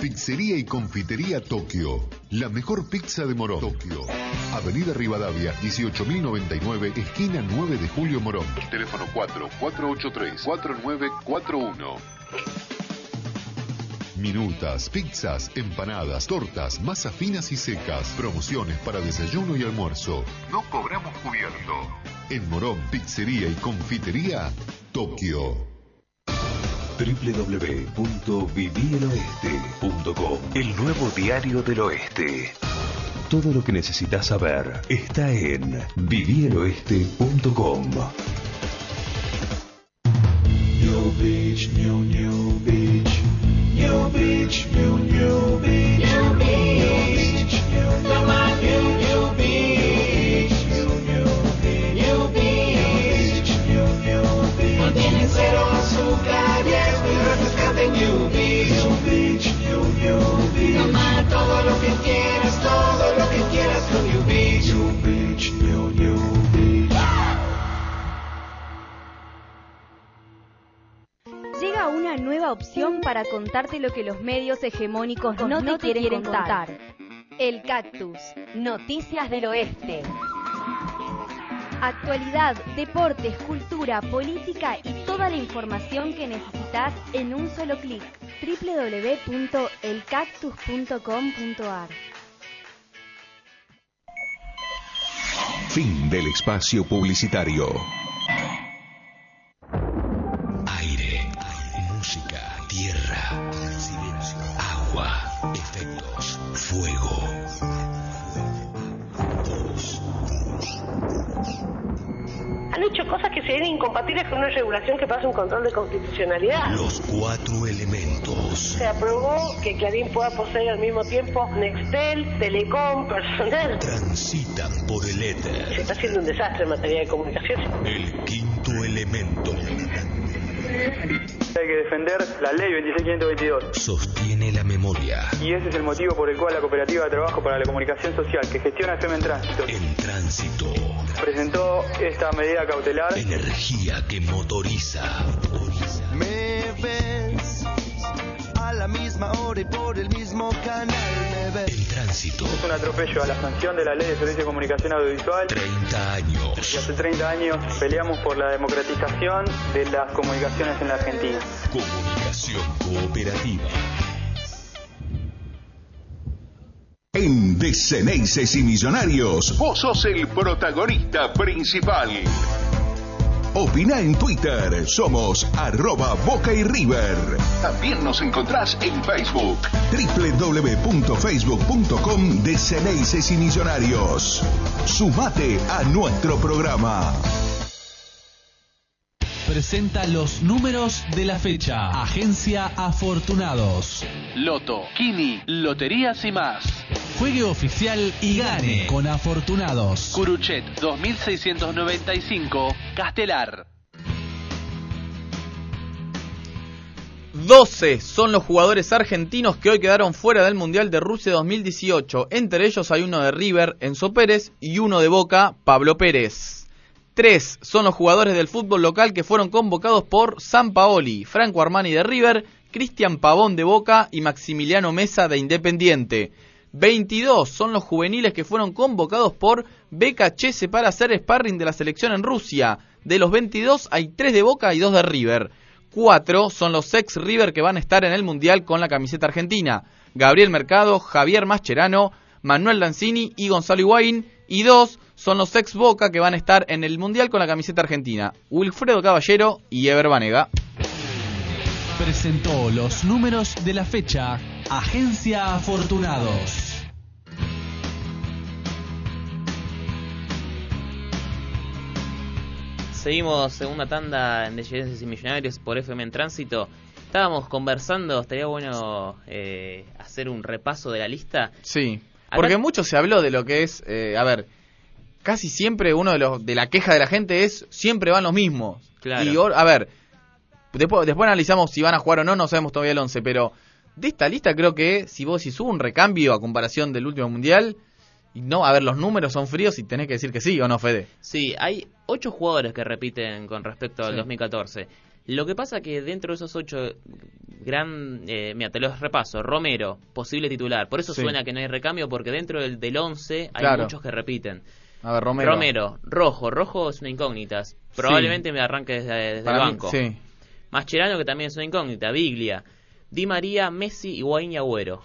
Pizzería y Confitería Tokio. La mejor pizza de Morón. Tokio. Avenida Rivadavia, 18.099, esquina 9 de Julio Morón. Teléfono 4-483-4941. Minutas, pizzas, empanadas, tortas, masas finas y secas. Promociones para desayuno y almuerzo. No cobramos cubierto. En Morón, Pizzería y Confitería Tokio. www.vivieloeste.com El nuevo diario del oeste. Todo lo que necesitas saber está en vivieloeste.com. Lo beach, new, new beach. New beach, new, new beach. New beach, new, new beach. Llega una nueva opción para contarte lo que los medios hegemónicos no, te, quieren, contar. El Cactus. Noticias del Oeste. Actualidad, deportes, cultura, política y toda la información que necesitas en un solo clic. www.elcactus.com.ar Fin del espacio publicitario. Regulación que pasa un control de constitucionalidad. Los cuatro elementos. Se aprobó que Clarín pueda poseer al mismo tiempo Nextel, Telecom, Personal. Transitan por el Se éter. está haciendo un desastre en materia de comunicaciones. El quinto elemento. Hay que defender la ley 26522. Sostiene la memoria. Y ese es el motivo por el cual la Cooperativa de Trabajo para la Comunicación Social, que gestiona FM en Tránsito, En tránsito. Presentó esta medida cautelar. Energía que motoriza. Me ves a la misma hora y por el mismo canal. Me ves. En tránsito. Es un atropello a la sanción de la ley de servicio de comunicación audiovisual. 30 años. Y hace 30 años peleamos por la democratización de las comunicaciones en la Argentina. Comunicación cooperativa. En Deceneices y Millonarios, vos sos el protagonista principal. Opina en Twitter, somos arroba Boca y River. También nos encontrás en Facebook. www.facebook.com Deceneices y Millonarios. Sumate a nuestro programa. Presenta los números de la fecha. Agencia Afortunados. Loto, Kini, Loterías y más. Juegue oficial y gane con Afortunados. Curuchet 2695, Castelar. 12 son los jugadores argentinos que hoy quedaron fuera del Mundial de Rusia 2018. Entre ellos hay uno de River, Enzo Pérez, y uno de Boca, Pablo Pérez. Tres son los jugadores del fútbol local que fueron convocados por San Paoli, Franco Armani de River, Cristian Pavón de Boca y Maximiliano Mesa de Independiente. 22 son los juveniles que fueron convocados por BKC para hacer sparring de la selección en Rusia. De los 22 hay 3 de Boca y 2 de River. 4 son los ex River que van a estar en el Mundial con la camiseta argentina. Gabriel Mercado, Javier Mascherano, Manuel Lanzini y Gonzalo Higuaín. Y 2 son los ex Boca que van a estar en el Mundial con la camiseta argentina. Wilfredo Caballero y Ever Banega. Presentó los números de la fecha. Agencia Afortunados. Seguimos segunda tanda en Deyenses y Millonarios por FM en Tránsito. Estábamos conversando, estaría bueno eh, hacer un repaso de la lista. Sí, Acá- porque mucho se habló de lo que es, eh, a ver, casi siempre uno de los de la queja de la gente es siempre van los mismos. Claro. Y a ver, después después analizamos si van a jugar o no, no sabemos todavía el 11, pero de esta lista creo que si vos si hubo un recambio a comparación del último mundial, y no, a ver, los números son fríos y tenés que decir que sí o no, Fede. Sí, hay ocho jugadores que repiten con respecto al Sí. 2014. Lo que pasa que dentro de esos ocho, gran, eh, mira, te los repaso. Romero, posible titular. Por eso Sí. suena que no hay recambio, porque dentro del, del 11 hay Claro. muchos que repiten. A ver, Romero. Romero, Rojo. Rojo es una incógnita. Probablemente me arranque desde, desde el mí, banco. sí. Mascherano, que también es una incógnita. Biglia. Di María, Messi, Higuaín y Agüero.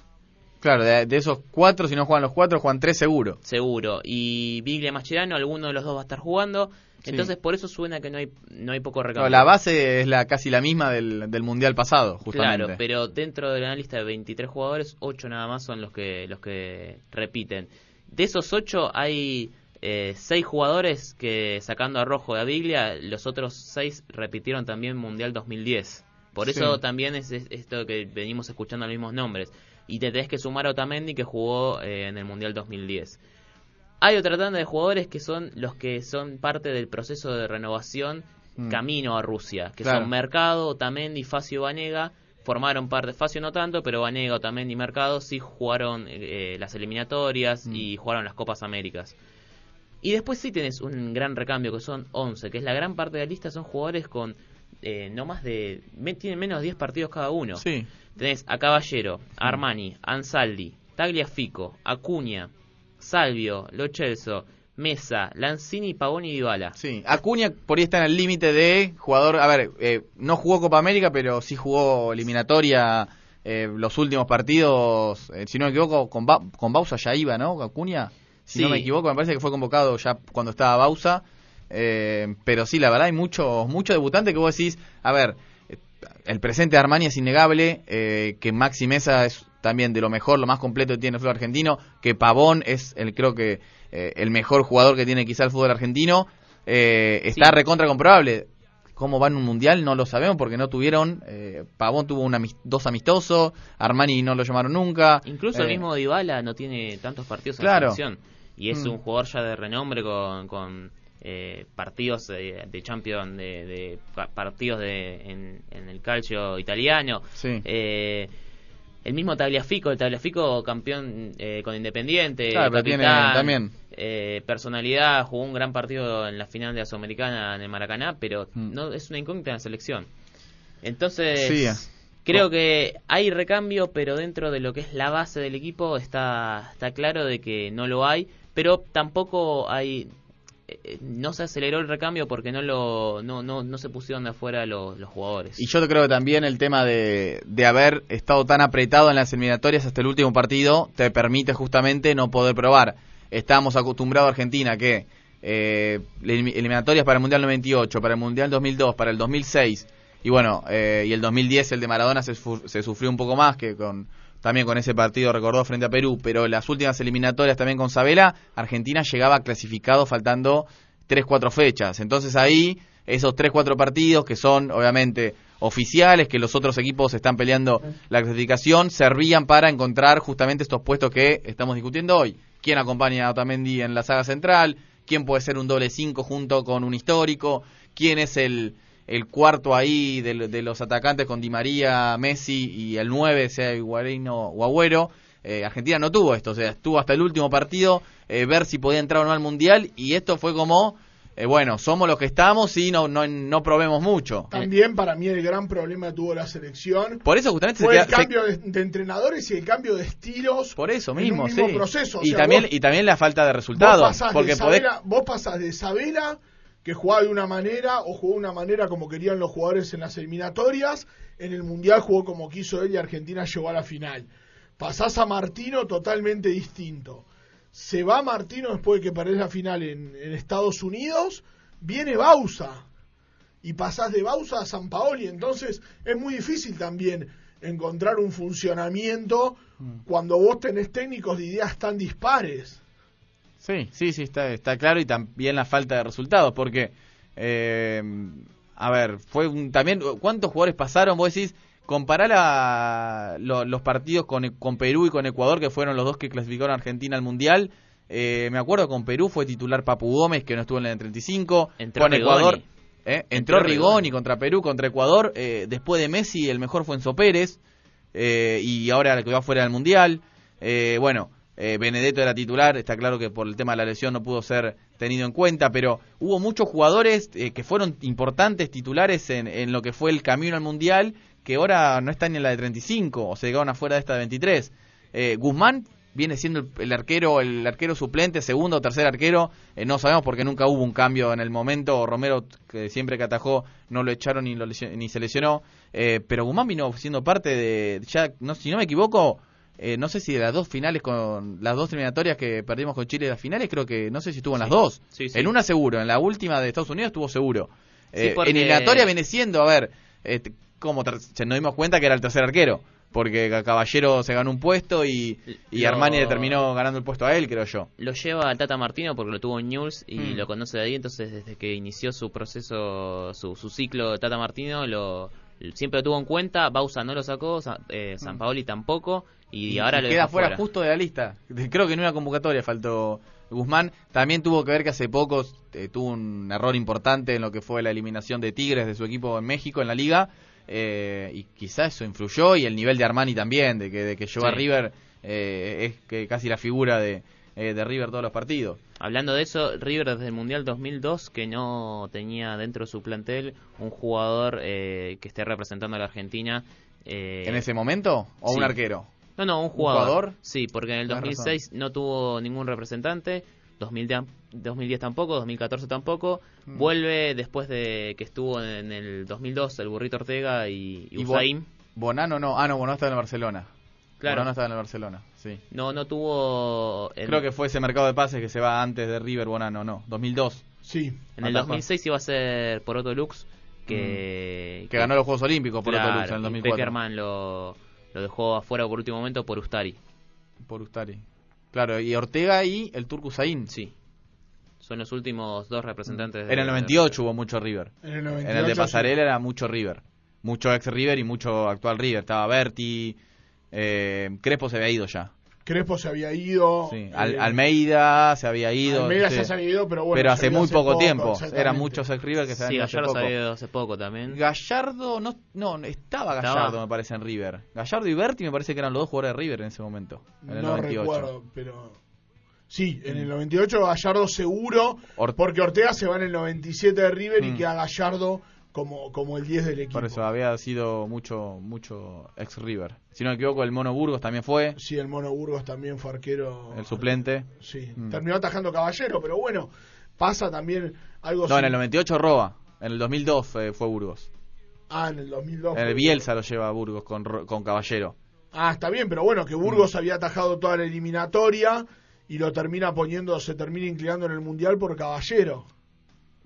Claro, de, de esos cuatro, si no juegan los cuatro, juegan tres seguro. Seguro. Y Biglia Mascherano, alguno de los dos va a estar jugando. Sí. Entonces, por eso suena que no hay, no hay poco No, recambio. la base es la casi la misma del, del mundial pasado, justamente. Claro, pero dentro de la lista de 23 jugadores, 8 nada más son los que los que repiten. De esos 8 hay eh, seis jugadores que sacando a Rojo de Biglia, los otros seis repitieron también Mundial 2010. Por eso Sí. también es, es esto que venimos escuchando los mismos nombres. Y te tenés que sumar a Otamendi que jugó eh, en el Mundial 2010. Hay otra tanda de jugadores que son los que son parte del proceso de renovación Mm. camino a Rusia, que Claro. son Mercado, Otamendi, Facio Vanega. Formaron parte, Facio no tanto, pero Vanega, Otamendi y Mercado sí jugaron eh, las eliminatorias Mm. y jugaron las Copas Américas. Y después sí tenés un gran recambio, que son 11, que es la gran parte de la lista, son jugadores con eh, no más de... me- tienen menos de 10 partidos cada uno. Sí. Tenés a Caballero, a Armani, Ansaldi, Tagliafico, Acuña, Salvio, Lo Celso, Mesa, Lanzini, Pavoni y Dybala. Sí, Acuña por ahí está en el límite de jugador, a ver, eh, no jugó Copa América, pero sí jugó eliminatoria eh, los últimos partidos, eh, si no me equivoco, con, Ba- con Bausa ya iba, ¿no? Acuña, si Sí. no me equivoco, me parece que fue convocado ya cuando estaba Bausa, eh, pero sí, la verdad hay muchos muchos debutantes que vos decís, a ver, eh, el presente de Armani es innegable, eh, que Maxi Mesa es también de lo mejor, lo más completo que tiene el fútbol argentino, que Pavón es el creo que eh, el mejor jugador que tiene quizá el fútbol argentino, eh, está Sí. recontra comprobable. ¿Cómo van un mundial? No lo sabemos porque no tuvieron. Eh, Pavón tuvo un amis- dos amistosos, Armani no lo llamaron nunca. Incluso el mismo Dybala no tiene tantos partidos en Claro. la selección. Y es Mm. un jugador ya de renombre con, con eh, partidos de, de Champions, de, de pa- partidos de, en, en el calcio italiano. Sí. Eh, el mismo Tagliafico, el Tagliafico campeón eh, con Independiente, Claro, pero tiene capitán, también. eh, personalidad, jugó un gran partido en la final de la Sudamericana en el Maracaná, pero Mm. no es una incógnita en la selección. Entonces, Sí. creo que hay recambio, pero dentro de lo que es la base del equipo está, está claro de que no lo hay, pero tampoco hay no se aceleró el recambio porque no lo no, no, no se pusieron de afuera los, los jugadores. Y yo creo que también el tema de, de haber estado tan apretado en las eliminatorias hasta el último partido te permite justamente no poder probar. Estábamos acostumbrados a Argentina que eh, elim- eliminatorias para el Mundial 98, para el Mundial 2002, para el 2006 y bueno, eh, y el 2010 el de Maradona se, se sufrió un poco más que con también con ese partido recordó frente a Perú, pero las últimas eliminatorias también con Sabela, Argentina llegaba clasificado faltando 3-4 fechas. Entonces ahí esos 3-4 partidos que son obviamente oficiales, que los otros equipos están peleando la clasificación, servían para encontrar justamente estos puestos que estamos discutiendo hoy. ¿Quién acompaña a Otamendi en la saga central? ¿Quién puede ser un doble 5 junto con un histórico? ¿Quién es el, el cuarto ahí de, de los atacantes con Di María, Messi y el 9, sea Higuaín o Agüero? Eh, Argentina no tuvo esto, o sea, estuvo hasta el último partido, eh, ver si podía entrar o no al Mundial, y esto fue como, eh, bueno, somos los que estamos y no, no, no probemos mucho. También para mí el gran problema tuvo la selección Por eso justamente fue se el se- cambio de, de entrenadores y el cambio de estilos por eso en mismo, un mismo sí. proceso. O y sea, también vos- y también la falta de Vos resultados, pasás, porque de podés Sabela, vos pasás de Sabela, que jugaba de una manera, o jugó de una manera como querían los jugadores en las eliminatorias, en el Mundial jugó como quiso él y Argentina llegó a la final. Pasás a Martino totalmente distinto. Se va Martino después de que perdés la final en, en Estados Unidos, viene Bausa. Y pasás de Bausa a San Paoli. Entonces es muy difícil también encontrar un funcionamiento cuando vos tenés técnicos de ideas tan dispares. Sí, sí, sí, está, está claro y también la falta de resultados, porque, eh, a ver, fue un, también, ¿cuántos jugadores pasaron? Vos decís, comparar a lo- los partidos con, con Perú y con Ecuador, que fueron los dos que clasificaron a Argentina al Mundial. Eh, me acuerdo con Perú fue titular Papu Gómez, que no estuvo en el 35. Entró con Ecuador, Rigoni. eh, entró, Entró Rigoni. Rigoni. contra Perú, contra Ecuador. eh, después de Messi, el mejor fue Enzo Pérez. eh, y ahora el que va fuera del Mundial. Eh, bueno, eh, Benedetto era titular, está claro que por el tema de la lesión no pudo ser tenido en cuenta, pero hubo muchos jugadores eh, que fueron importantes titulares en, en lo que fue el camino al Mundial, que ahora no están en la de 35, o se quedaron afuera de esta de 23. Eh, Guzmán viene siendo el, arquero el arquero suplente, segundo o tercer arquero, eh, no sabemos porque nunca hubo un cambio en el momento, Romero que siempre que atajó no lo echaron ni, lo ni se lesionó, eh, pero Guzmán vino siendo parte de, ya no, si no me equivoco, eh, no sé si de las dos finales con las dos eliminatorias que perdimos con Chile las finales, creo que no sé si estuvo en las dos. Sí, sí. En una seguro, en la última de Estados Unidos estuvo seguro. Eh, porque- En eliminatoria viene siendo, a ver, eh, como nos dimos cuenta que era el tercer arquero. porque Ca- Caballero se ganó un puesto y, y Lo- Armani le terminó ganando el puesto a él, creo yo. Lo lleva al Tata Martino porque lo tuvo en News y Mm. lo conoce de ahí, entonces desde que inició su proceso, su, su ciclo de Tata Martino, lo siempre lo tuvo en cuenta, Bausa no lo sacó, Sa- eh, San Paoli tampoco, y, ahora lo queda fuera fuera. justo de la lista. Creo que en una convocatoria faltó Guzmán. También tuvo que ver que hace poco eh, tuvo un error importante en lo que fue la eliminación de Tigres de su equipo en México, en la liga. eh, y quizá eso influyó y el nivel de Armani también, de que, de que Sí. River eh, es que casi la figura de, eh, de River todos los partidos. Hablando de eso, River desde el Mundial 2002 que no tenía dentro de su plantel un jugador eh, que esté representando a la Argentina. eh, ¿En ese momento? ¿O un arquero? No, no, un jugador. jugador? Sí, porque en el Tenés 2006 no tuvo ningún representante, 2010, 2010 tampoco, 2014 tampoco. Mm. Vuelve después de que estuvo en el 2002 el Burrito Ortega y, y Y Usain. Bonano no. Ah, no, Bonano estaba en el Barcelona. Claro. Bonano estaba en el Barcelona, sí. No, no tuvo... en- Creo que fue ese mercado de pases que se va antes de River Bonano, no. 2002. Sí. En el Atajó. 2006 iba a ser por Otto Lux, que... Mm. Que ganó los Juegos Olímpicos por Claro, Lux en el y 2004. Peckerman lo, lo dejó afuera por último momento por Ustari. Por Ustari. Claro, y Ortega y el Turco Usain. Sí. Son los últimos dos representantes. de- En el 98 hubo mucho River. En el En 98 el de sí. Pasarela era mucho River. Mucho ex River y mucho actual River. Estaba Berti, eh, Crespo se había ido ya. Crespo se había ido. Sí. eh, Al- Almeida se había ido. Almeida sí. ya se había ido, pero bueno. Pero hace muy poco, tiempo. Eran muchos ex River que se Sí, habían ido hace Gallardo se había ido hace poco también. Gallardo, no, no, estaba Estaba. Gallardo, me parece, en River. Gallardo y Berti me parece que eran los dos jugadores de River en ese momento. En el no 98. recuerdo, pero. Sí, en el 98 Gallardo seguro, Or- porque Ortega se va en el 97 de River y Mm. queda Gallardo como, como el 10 del equipo. Por eso había sido mucho mucho ex River. Si no me equivoco, el Mono Burgos también fue, Sí, el Mono Burgos también fue arquero. el suplente. Sí, Mm. terminó atajando Caballero, pero bueno, pasa también algo. No, en el 98 roba. En el 2002 fue, fue Burgos. Ah, en el 2002. En el Bielsa lo lleva a Burgos con, con Caballero. Ah, está bien, pero bueno, que Burgos Mm. había atajado toda la eliminatoria y lo termina poniendo, se termina inclinando en el Mundial por Caballero.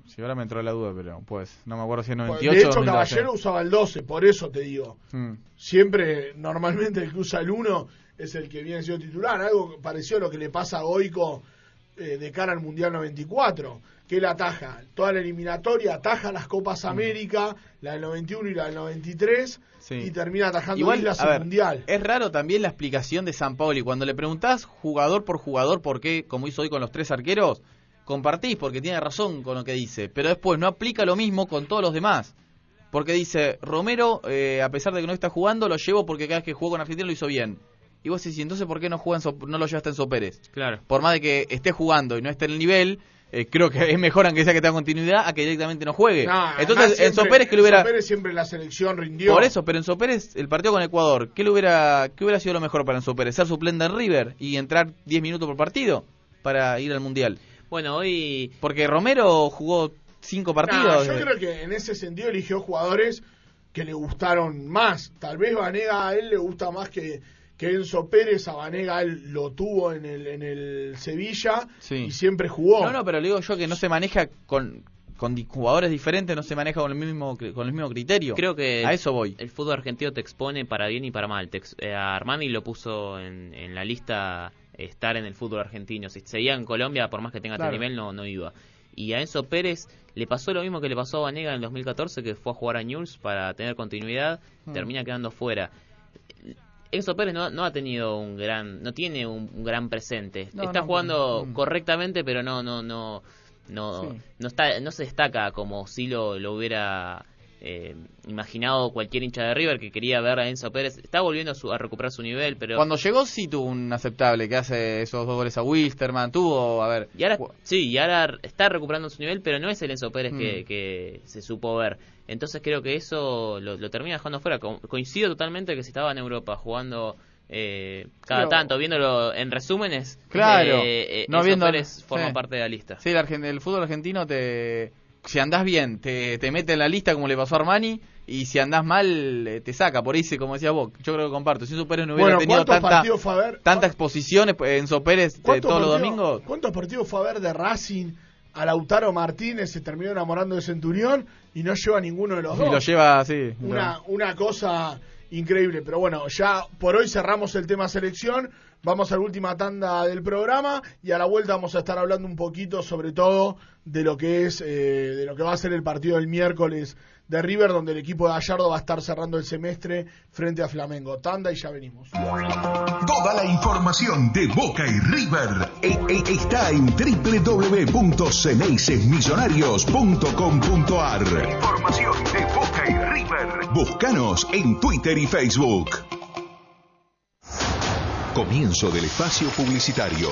Si ahora me entró la duda, pero pues no me acuerdo si en Pues, 98 de hecho, 2012. Caballero usaba el 12, por eso te digo. Mm. Siempre, normalmente el que usa el 1 es el que viene siendo titular. Algo parecido a lo que le pasa a Goico eh, de cara al Mundial 94. Que él ataja toda la eliminatoria, ataja las Copas América, la del 91 y la del 93, Mm. Sí. y termina atajando Igual, Islas a en ver, Mundial. es raro también la explicación de San Paoli. Cuando le preguntás jugador por jugador por qué, como hizo hoy con los tres arqueros, compartís porque tiene razón con lo que dice. Pero después no aplica lo mismo con todos los demás. Porque dice, Romero, eh, a pesar de que no está jugando, lo llevo porque cada vez que jugó con Argentina lo hizo bien. Y vos decís, "¿Y entonces ¿por qué no, juega en So- no lo llevaste en Sopérez? Claro. Por más de que esté jugando y no esté en el nivel, eh, creo que es mejor aunque sea que tenga continuidad a que directamente no juegue. No, entonces, además en siempre- Sopérez que en lo hubiera... Sopérez siempre la selección rindió. Por eso, pero Enzo Pérez, el partido con Ecuador, ¿qué le hubiera, qué hubiera sido lo mejor para Enzo Pérez? ¿Ser suplente en River y entrar 10 minutos por partido para ir al Mundial? Bueno, hoy... Porque Romero jugó 5 Nah, partidos. yo creo que en ese sentido eligió jugadores que le gustaron más. Tal vez Vanega a él le gusta más que, que Enzo Pérez. A Vanega él lo tuvo en el, en el Sevilla Sí. y siempre jugó. No, no, pero le digo yo que no se maneja con, con di- jugadores diferentes, no se maneja con el mismo, con el mismo criterio. Creo que A eso voy. el fútbol argentino te expone para bien y para mal. Te ex- eh, a Armani lo puso en, en la lista estar en el fútbol argentino. Si seguía en Colombia, por más que tenga Claro. este nivel, no, no iba. Y a Enzo Pérez le pasó lo mismo que le pasó a Vanega en el 2014, que fue a jugar a Newell's para tener continuidad, Mm. termina quedando fuera. Enzo Pérez no, no ha tenido un gran, no tiene un, un gran presente. No, Está no, jugando correctamente, pero no, no, no, no, Sí. no está, no se destaca como si lo, lo hubiera eh, imaginado cualquier hincha de River que quería ver a Enzo Pérez. Está volviendo a, su- a recuperar su nivel, pero Cuando llegó sí tuvo un aceptable, que hace esos dos goles a Wilstermann, tuvo, a ver... y ahora sí, y ahora está recuperando su nivel, pero no es el Enzo Pérez que, Mm. que se supo ver. Entonces creo que eso lo, lo termina dejando fuera. Co- coincido totalmente que si estaba en Europa jugando eh, cada Pero- tanto, viéndolo en resúmenes, Claro, eh, eh, no viendo- Pérez forma sí. parte de la lista. Sí, el fútbol argentino te... Si andás bien, te, te mete en la lista como le pasó a Armani, y si andás mal, eh, te saca. Por ahí, como decía vos, yo creo que comparto. Si Enzo Pérez no hubiera Bueno, tenido ¿cuántos tanta, tanta exposición, eh, Enzo Pérez, eh, ¿Cuántos todos los domingos... ¿Cuántos partidos fue a ver de Racing a Lautaro Martínez? Se terminó enamorando de Centurión y no lleva ninguno de los Y dos. lo lleva así. una, una cosa increíble. Pero bueno, ya por hoy cerramos el tema selección. Vamos a la última tanda del programa y a la vuelta vamos a estar hablando un poquito sobre todo de lo que es, eh, de lo que va a ser el partido del miércoles de River, donde el equipo de Gallardo va a estar cerrando el semestre frente a Flamengo. Tanda y ya venimos. Toda la información de Boca y River e- e- está en www.ceneisesmillonarios.com.ar. Información de Boca y River. Búscanos en Twitter y Facebook. Comienzo del espacio publicitario.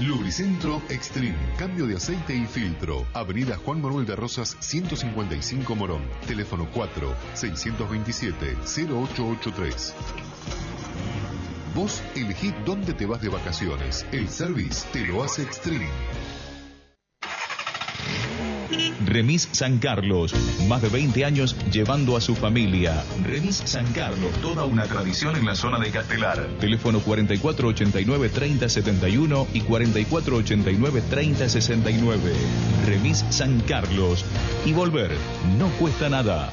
Lubricentro Extreme. Cambio de aceite y filtro. Avenida Juan Manuel de Rosas 155 Morón. Teléfono 4 627 0883. Vos elegí dónde te vas de vacaciones. El service te lo hace Extreme. Remis San Carlos, más de 20 años llevando a su familia. Remis San Carlos, toda una tradición en la zona de Castelar. Teléfono 4489-3071 y 4489-3069. Remis San Carlos. Y volver, no cuesta nada.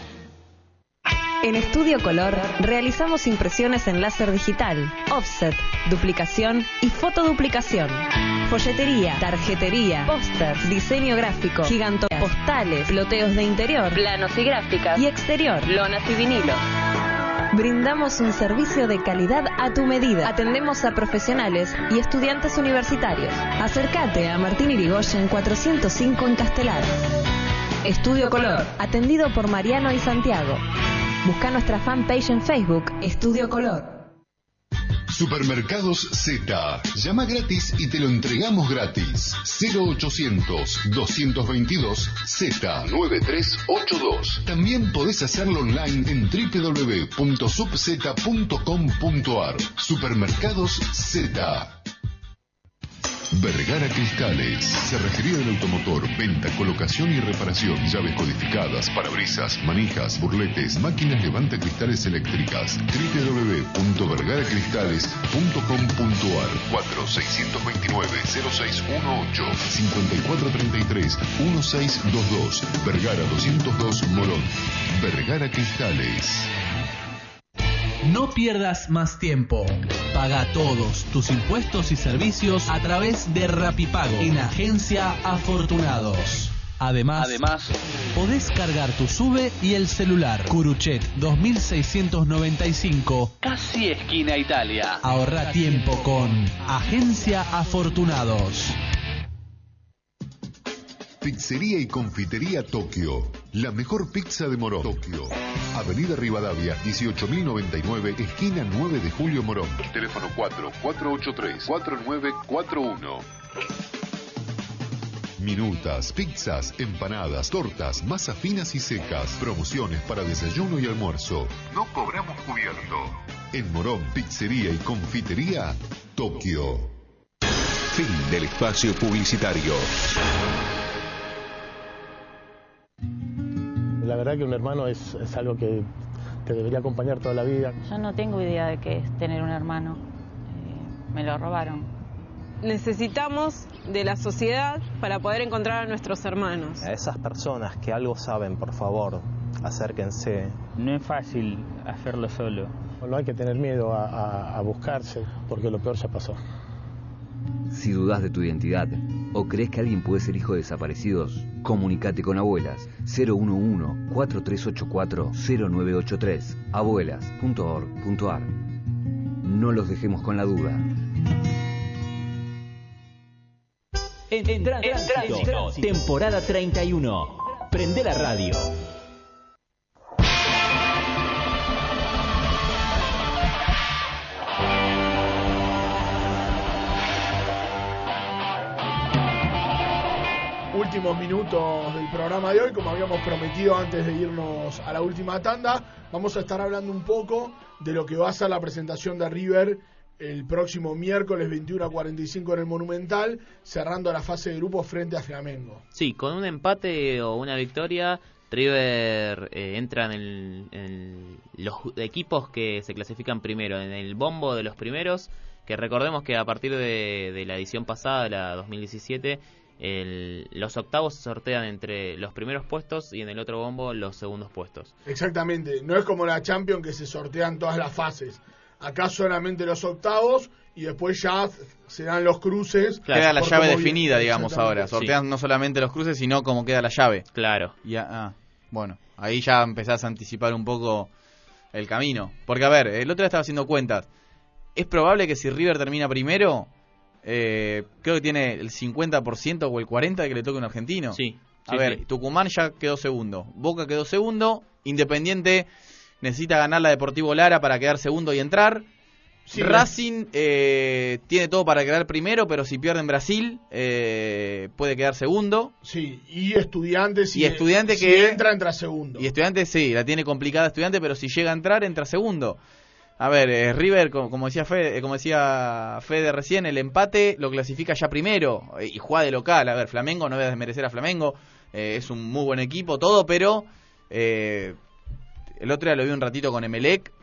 En Estudio Color realizamos impresiones en láser digital, offset, duplicación y fotoduplicación. Folletería, tarjetería, póster, diseño gráfico, giganto, postales, loteos de interior, planos y gráficas y exterior, lonas y vinilo. Brindamos un servicio de calidad a tu medida. Atendemos a profesionales y estudiantes universitarios. Acércate a Martín Irigoyen 405 en Castelar. Estudio Color, atendido por Mariano y Santiago. Busca nuestra fanpage en Facebook, Estudio Color. Supermercados Z. Llama gratis y te lo entregamos gratis. 0800 222 Z9382. También podés hacerlo online en www.subz.com.ar. Supermercados Z. Vergara Cristales. Cerrajería del automotor, venta, colocación y reparación, llaves codificadas, parabrisas, manijas, burletes, máquinas levanta cristales eléctricas. www.vergaracristales.com.ar 4629-0618 5433-1622 Vergara 202 Morón. Vergara Cristales. No pierdas más tiempo. Paga todos tus impuestos y servicios a través de Rapipago en Agencia Afortunados. Además, Además, podés cargar tu sube y el celular. Curuchet 2695, casi esquina Italia. Ahorra tiempo con Agencia Afortunados. Pizzería y Confitería Tokio. La mejor pizza de Morón. Tokio. Avenida Rivadavia, 18.099, esquina 9 de Julio Morón. Teléfono 4-483-4941. Minutas, pizzas, empanadas, tortas, masas finas y secas. Promociones para desayuno y almuerzo. No cobramos cubierto. En Morón, Pizzería y Confitería Tokio. Fin del espacio publicitario. Verdad que un hermano es, es algo que te debería acompañar toda la vida. Yo no tengo idea de qué es tener un hermano. Eh, me lo robaron. Necesitamos de la sociedad para poder encontrar a nuestros hermanos. A esas personas que algo saben, por favor, acérquense. No es fácil hacerlo solo. No hay que tener miedo a, a- a buscarse, porque lo peor ya pasó. Si dudas de tu identidad o crees que alguien puede ser hijo de desaparecidos, comunícate con Abuelas 011-4384-0983 abuelas.org.ar No los dejemos con la duda. En, en tránsito, temporada 31. Prende la radio. Últimos minutos del programa de hoy, como habíamos prometido antes de irnos a la última tanda, vamos a estar hablando un poco de lo que va a ser la presentación de River el próximo miércoles 21 a 45 en el Monumental, cerrando la fase de grupos frente a Flamengo. Sí, con un empate o una victoria, River eh, entra en, el- los equipos que se clasifican primero, en el bombo de los primeros, que recordemos que a partir de la edición pasada, la 2017, el- los octavos se sortean entre los primeros puestos y en el otro bombo los segundos puestos. Exactamente, no es como la Champions que se sortean todas las fases. Acá solamente los octavos y después ya serán los cruces. Queda la llave definida, digamos, ahora. Sortean no solamente los cruces, sino cómo queda la llave. Claro. Ya, ah, bueno, ahí ya empezás a anticipar un poco el camino. Porque, a ver, el otro día estaba haciendo cuentas. Es probable que si River termina primero, eh, creo que tiene el 50% o el 40% de que le toque un argentino. Sí. A sí, ver, sí. Tucumán ya quedó segundo. Boca quedó segundo. Independiente necesita ganar la Deportivo Lara para quedar segundo y entrar. Sí, Racing eh, tiene todo para quedar primero, pero si pierde en Brasil, eh, puede quedar segundo. Sí, y estudiantes. Y Estudiante si que- entra, entra segundo. Y Estudiante sí, la tiene complicada Estudiante, pero si llega a entrar, entra segundo. A ver, eh, River, co- como, decía Fede, eh, como decía Fede recién, el empate lo clasifica ya primero eh, y juega de local. A ver, Flamengo, no voy a desmerecer a Flamengo, eh, es un muy buen equipo, todo, pero el otro día lo vi un ratito con Emelec,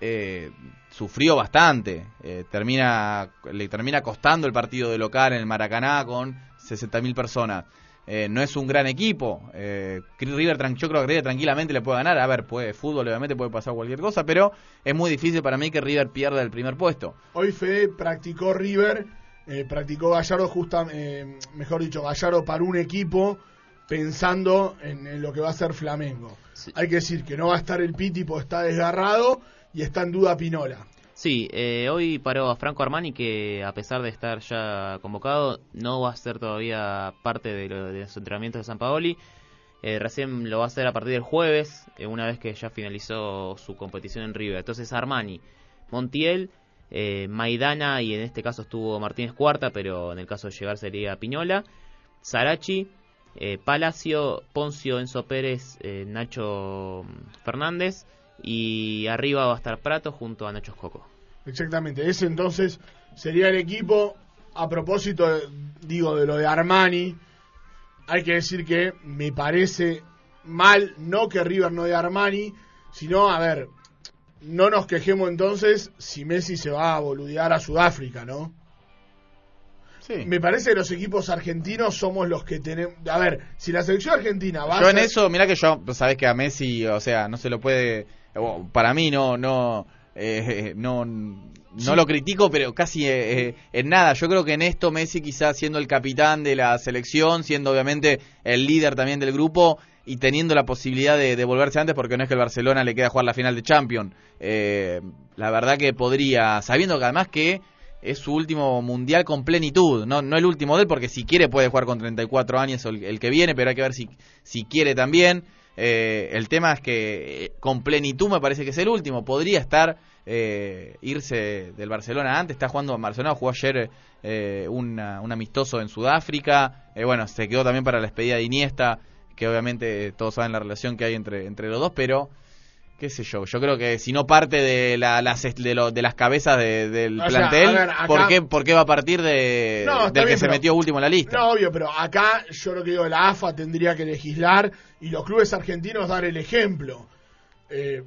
sufrió bastante. termina Le termina costando el partido de local en el Maracaná con 60.000 personas. Eh, no es un gran equipo. Eh, River, yo creo que River tranquilamente le puede ganar. A ver, puede fútbol, obviamente puede pasar cualquier cosa, pero es muy difícil para mí que River pierda el primer puesto. Hoy Fede practicó River, eh, practicó Gallardo, justa, eh, mejor dicho, Gallardo para un equipo pensando en, en lo que va a ser Flamengo. Hay que decir que no va a estar el Piti porque está desgarrado y está en duda Pinola. Sí, eh, hoy paró a Franco Armani que a pesar de estar ya convocado no va a ser todavía parte de, lo- de los entrenamientos de San Paoli. Eh, recién lo va a hacer a partir del jueves, eh, una vez que ya finalizó su competición en River. Entonces Armani, Montiel, eh, Maidana y en este caso estuvo Martínez Cuarta, pero en el caso de llegar sería Piñola, Sarachi, eh, Palacio, Poncio, Enzo Pérez, eh, Nacho Fernández y arriba va a estar Prato junto a Nacho Coco. Exactamente, ese entonces sería el equipo. A propósito, de- digo, de lo de Armani, hay que decir que me parece mal, no que River no de Armani, sino, a ver, no nos quejemos entonces si Messi se va a boludear a Sudáfrica, ¿no? Me parece que los equipos argentinos somos los que tenemos... A ver, si la selección argentina va Yo a en ser- eso, mira que yo, sabes que a Messi, o sea, no se lo puede, para mí no, no, eh, no, no Sí. lo critico, pero casi eh, eh, en nada. Yo creo que en esto Messi quizás siendo el capitán de la selección, siendo obviamente el líder también del grupo y teniendo la posibilidad de, de volverse antes, porque no es que el Barcelona le queda jugar la final de Champions. Eh, la verdad que podría, sabiendo que además que es su último mundial con plenitud, no, no el último de él, porque si quiere puede jugar con 34 años el, el que viene, pero hay que ver si, si quiere también. Eh, el tema es que eh, con plenitud me parece que es el último, podría estar eh, irse del Barcelona antes, está jugando en Barcelona, jugó ayer eh, una- un amistoso en Sudáfrica, eh, bueno, se quedó también para la despedida de Iniesta, que obviamente eh, todos saben la relación que hay entre, entre los dos, pero qué sé yo, yo creo que si no parte de, la- las, de, lo- de las cabezas de- del O sea, plantel, a ver, acá- ¿por, qué, por qué va a partir de, No, del que bien, se pero- metió último en la lista? No, obvio, pero acá yo lo que digo, la AFA tendría que legislar y los clubes argentinos dar el ejemplo. Eh,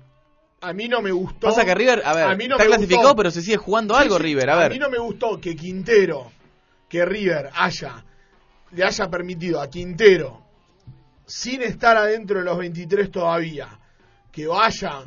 a mí no me gustó. Pasa que River, a ver, mí no está clasificado, pero se sigue jugando Sí, algo sí, River, a ver. mí no me gustó que Quintero, que River haya, le haya permitido a Quintero, sin estar adentro de los 23 todavía, que vaya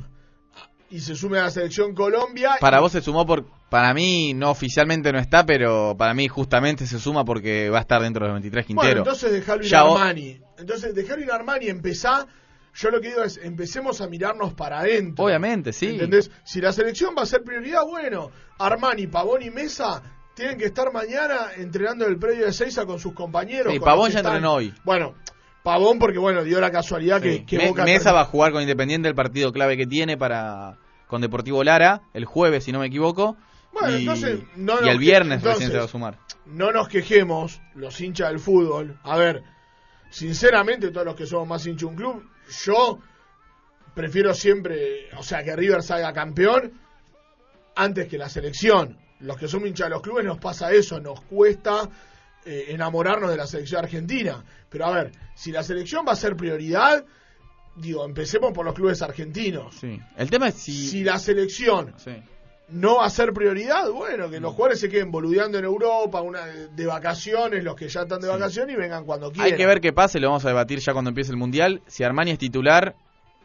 y se sume a la selección Colombia. Para y- vos se sumó por... Para mí no oficialmente no está, pero para mí justamente se suma porque va a estar dentro de los 23 Bueno, Quintero. entonces dejarlo ir Ya a vos- Armani. Entonces, dejarlo ir Armani, empezá. Yo lo que digo es, empecemos a mirarnos para adentro. Obviamente, sí. ¿Entendés? Si la selección va a ser prioridad, bueno, Armani, Pavón y Mesa tienen que estar mañana entrenando el predio de Seiza con sus compañeros. Sí, con Pavón ya están. entrenó hoy. Bueno, Pavón porque, bueno, dio la casualidad que, que Me- Boca... Mesa va a jugar con Independiente el partido clave que tiene para con Deportivo Lara el jueves, si no me equivoco. Bueno, y, entonces, no y el viernes recién se va a sumar. no nos quejemos, los hinchas del fútbol. A ver, sinceramente, todos los que somos más hinchas de un club, yo prefiero siempre, o sea, que River salga campeón antes que la selección. Los que somos hinchas de los clubes nos pasa eso, nos cuesta eh, enamorarnos de la selección argentina. Pero a ver, si la selección va a ser prioridad, digo, empecemos por los clubes argentinos. Sí. El tema es si... Si la selección Sí. no va a ser prioridad, bueno, que los jugadores se queden boludeando en Europa, una de vacaciones, los que ya están de vacaciones y vengan cuando quieran. Hay que ver qué pasa, y lo vamos a debatir ya cuando empiece el Mundial. Si Armani es titular,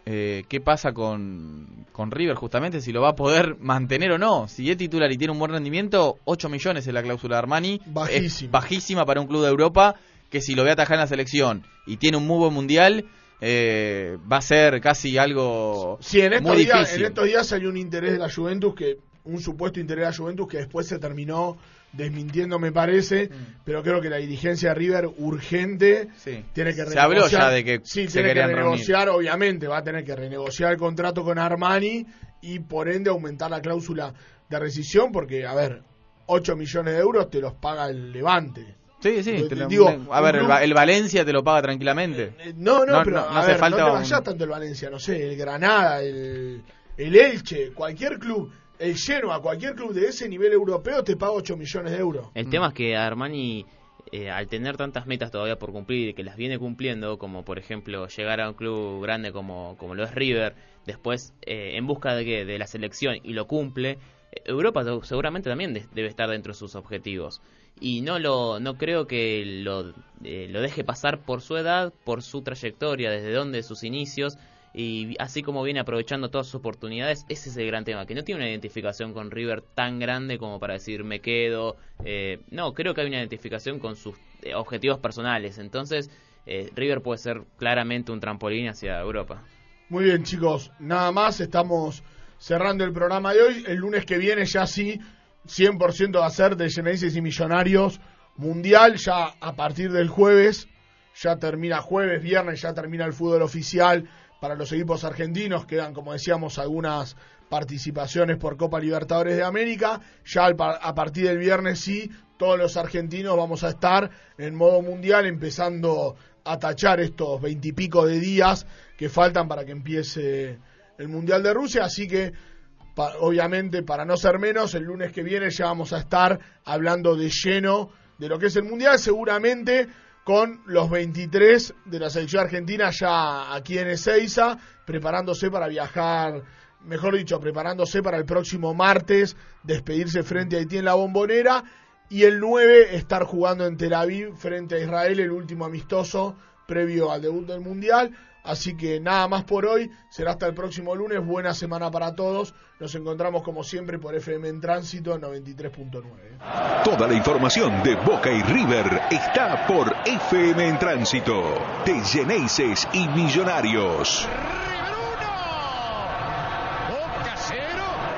eh, ¿qué pasa con, con River justamente? Si lo va a poder (laughs) mantener o no. Si es titular y tiene un buen rendimiento, 8 millones es la cláusula de Armani. Bajísima. Es bajísima para un club de Europa, que si lo ve atajar en la selección y tiene un muy buen Mundial... eh, va a ser casi algo Sí, en estos, muy días, difícil. en estos días hay un interés de la Juventus que un supuesto interés de la Juventus que después se terminó desmintiendo me parece, Mm. pero creo que la dirigencia de River urgente tiene que Se habló renegociar. ya de que sí, se tiene que reunir. renegociar, obviamente, va a tener que renegociar el contrato con Armani y por ende aumentar la cláusula de rescisión porque a ver, 8 millones de euros te los paga el Levante. Sí, sí. Te- lo- digo, a ver, el, el Valencia te lo paga tranquilamente. No, no, pero no a hace ver, falta no te un- vayas tanto el Valencia, no sé, el Granada, el, el Elche, cualquier club, el Genoa, cualquier club de ese nivel europeo te paga 8 millones de euros. El tema es que Armani, eh, al tener tantas metas todavía por cumplir y que las viene cumpliendo, como por ejemplo llegar a un club grande como, lo es River, después eh, en busca de, de la selección y lo cumple, Europa seguramente también de- debe estar dentro de sus objetivos. Y no lo no creo que lo, eh, lo deje pasar por su edad, por su trayectoria, desde donde sus inicios, y así como viene aprovechando todas sus oportunidades, ese es el gran tema, que no tiene una identificación con River tan grande como para decir me quedo. eh, no, creo que hay una identificación con sus eh, objetivos personales. Entonces, eh, River puede ser claramente un trampolín hacia Europa. Muy bien, chicos, nada más, estamos cerrando el programa de hoy. El lunes que viene ya sí, 100% va a ser de Genesis y Millonarios Mundial, ya a partir del jueves, ya termina jueves, viernes, ya termina el fútbol oficial para los equipos argentinos, quedan, como decíamos, algunas participaciones por Copa Libertadores de América, ya a partir del viernes sí, todos los argentinos vamos a estar en modo mundial, empezando a tachar estos veintipico de días que faltan para que empiece el Mundial de Rusia, así que obviamente para no ser menos, el lunes que viene ya vamos a estar hablando de lleno de lo que es el Mundial, seguramente con los 23 de la selección argentina ya aquí en Ezeiza, preparándose para viajar, mejor dicho, preparándose para el próximo martes, despedirse frente a Haití en la bombonera, y el 9 estar jugando en Tel Aviv frente a Israel, el último amistoso previo al debut del Mundial. Así que nada más por hoy, será hasta el próximo lunes, buena semana para todos, nos encontramos como siempre por FM en Tránsito 93.9. Toda la información de Boca y River está por FM en Tránsito. De Geneises y Millonarios.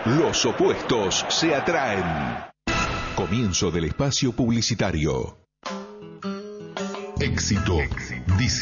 Los opuestos se atraen. Comienzo del espacio publicitario. Éxito. Dice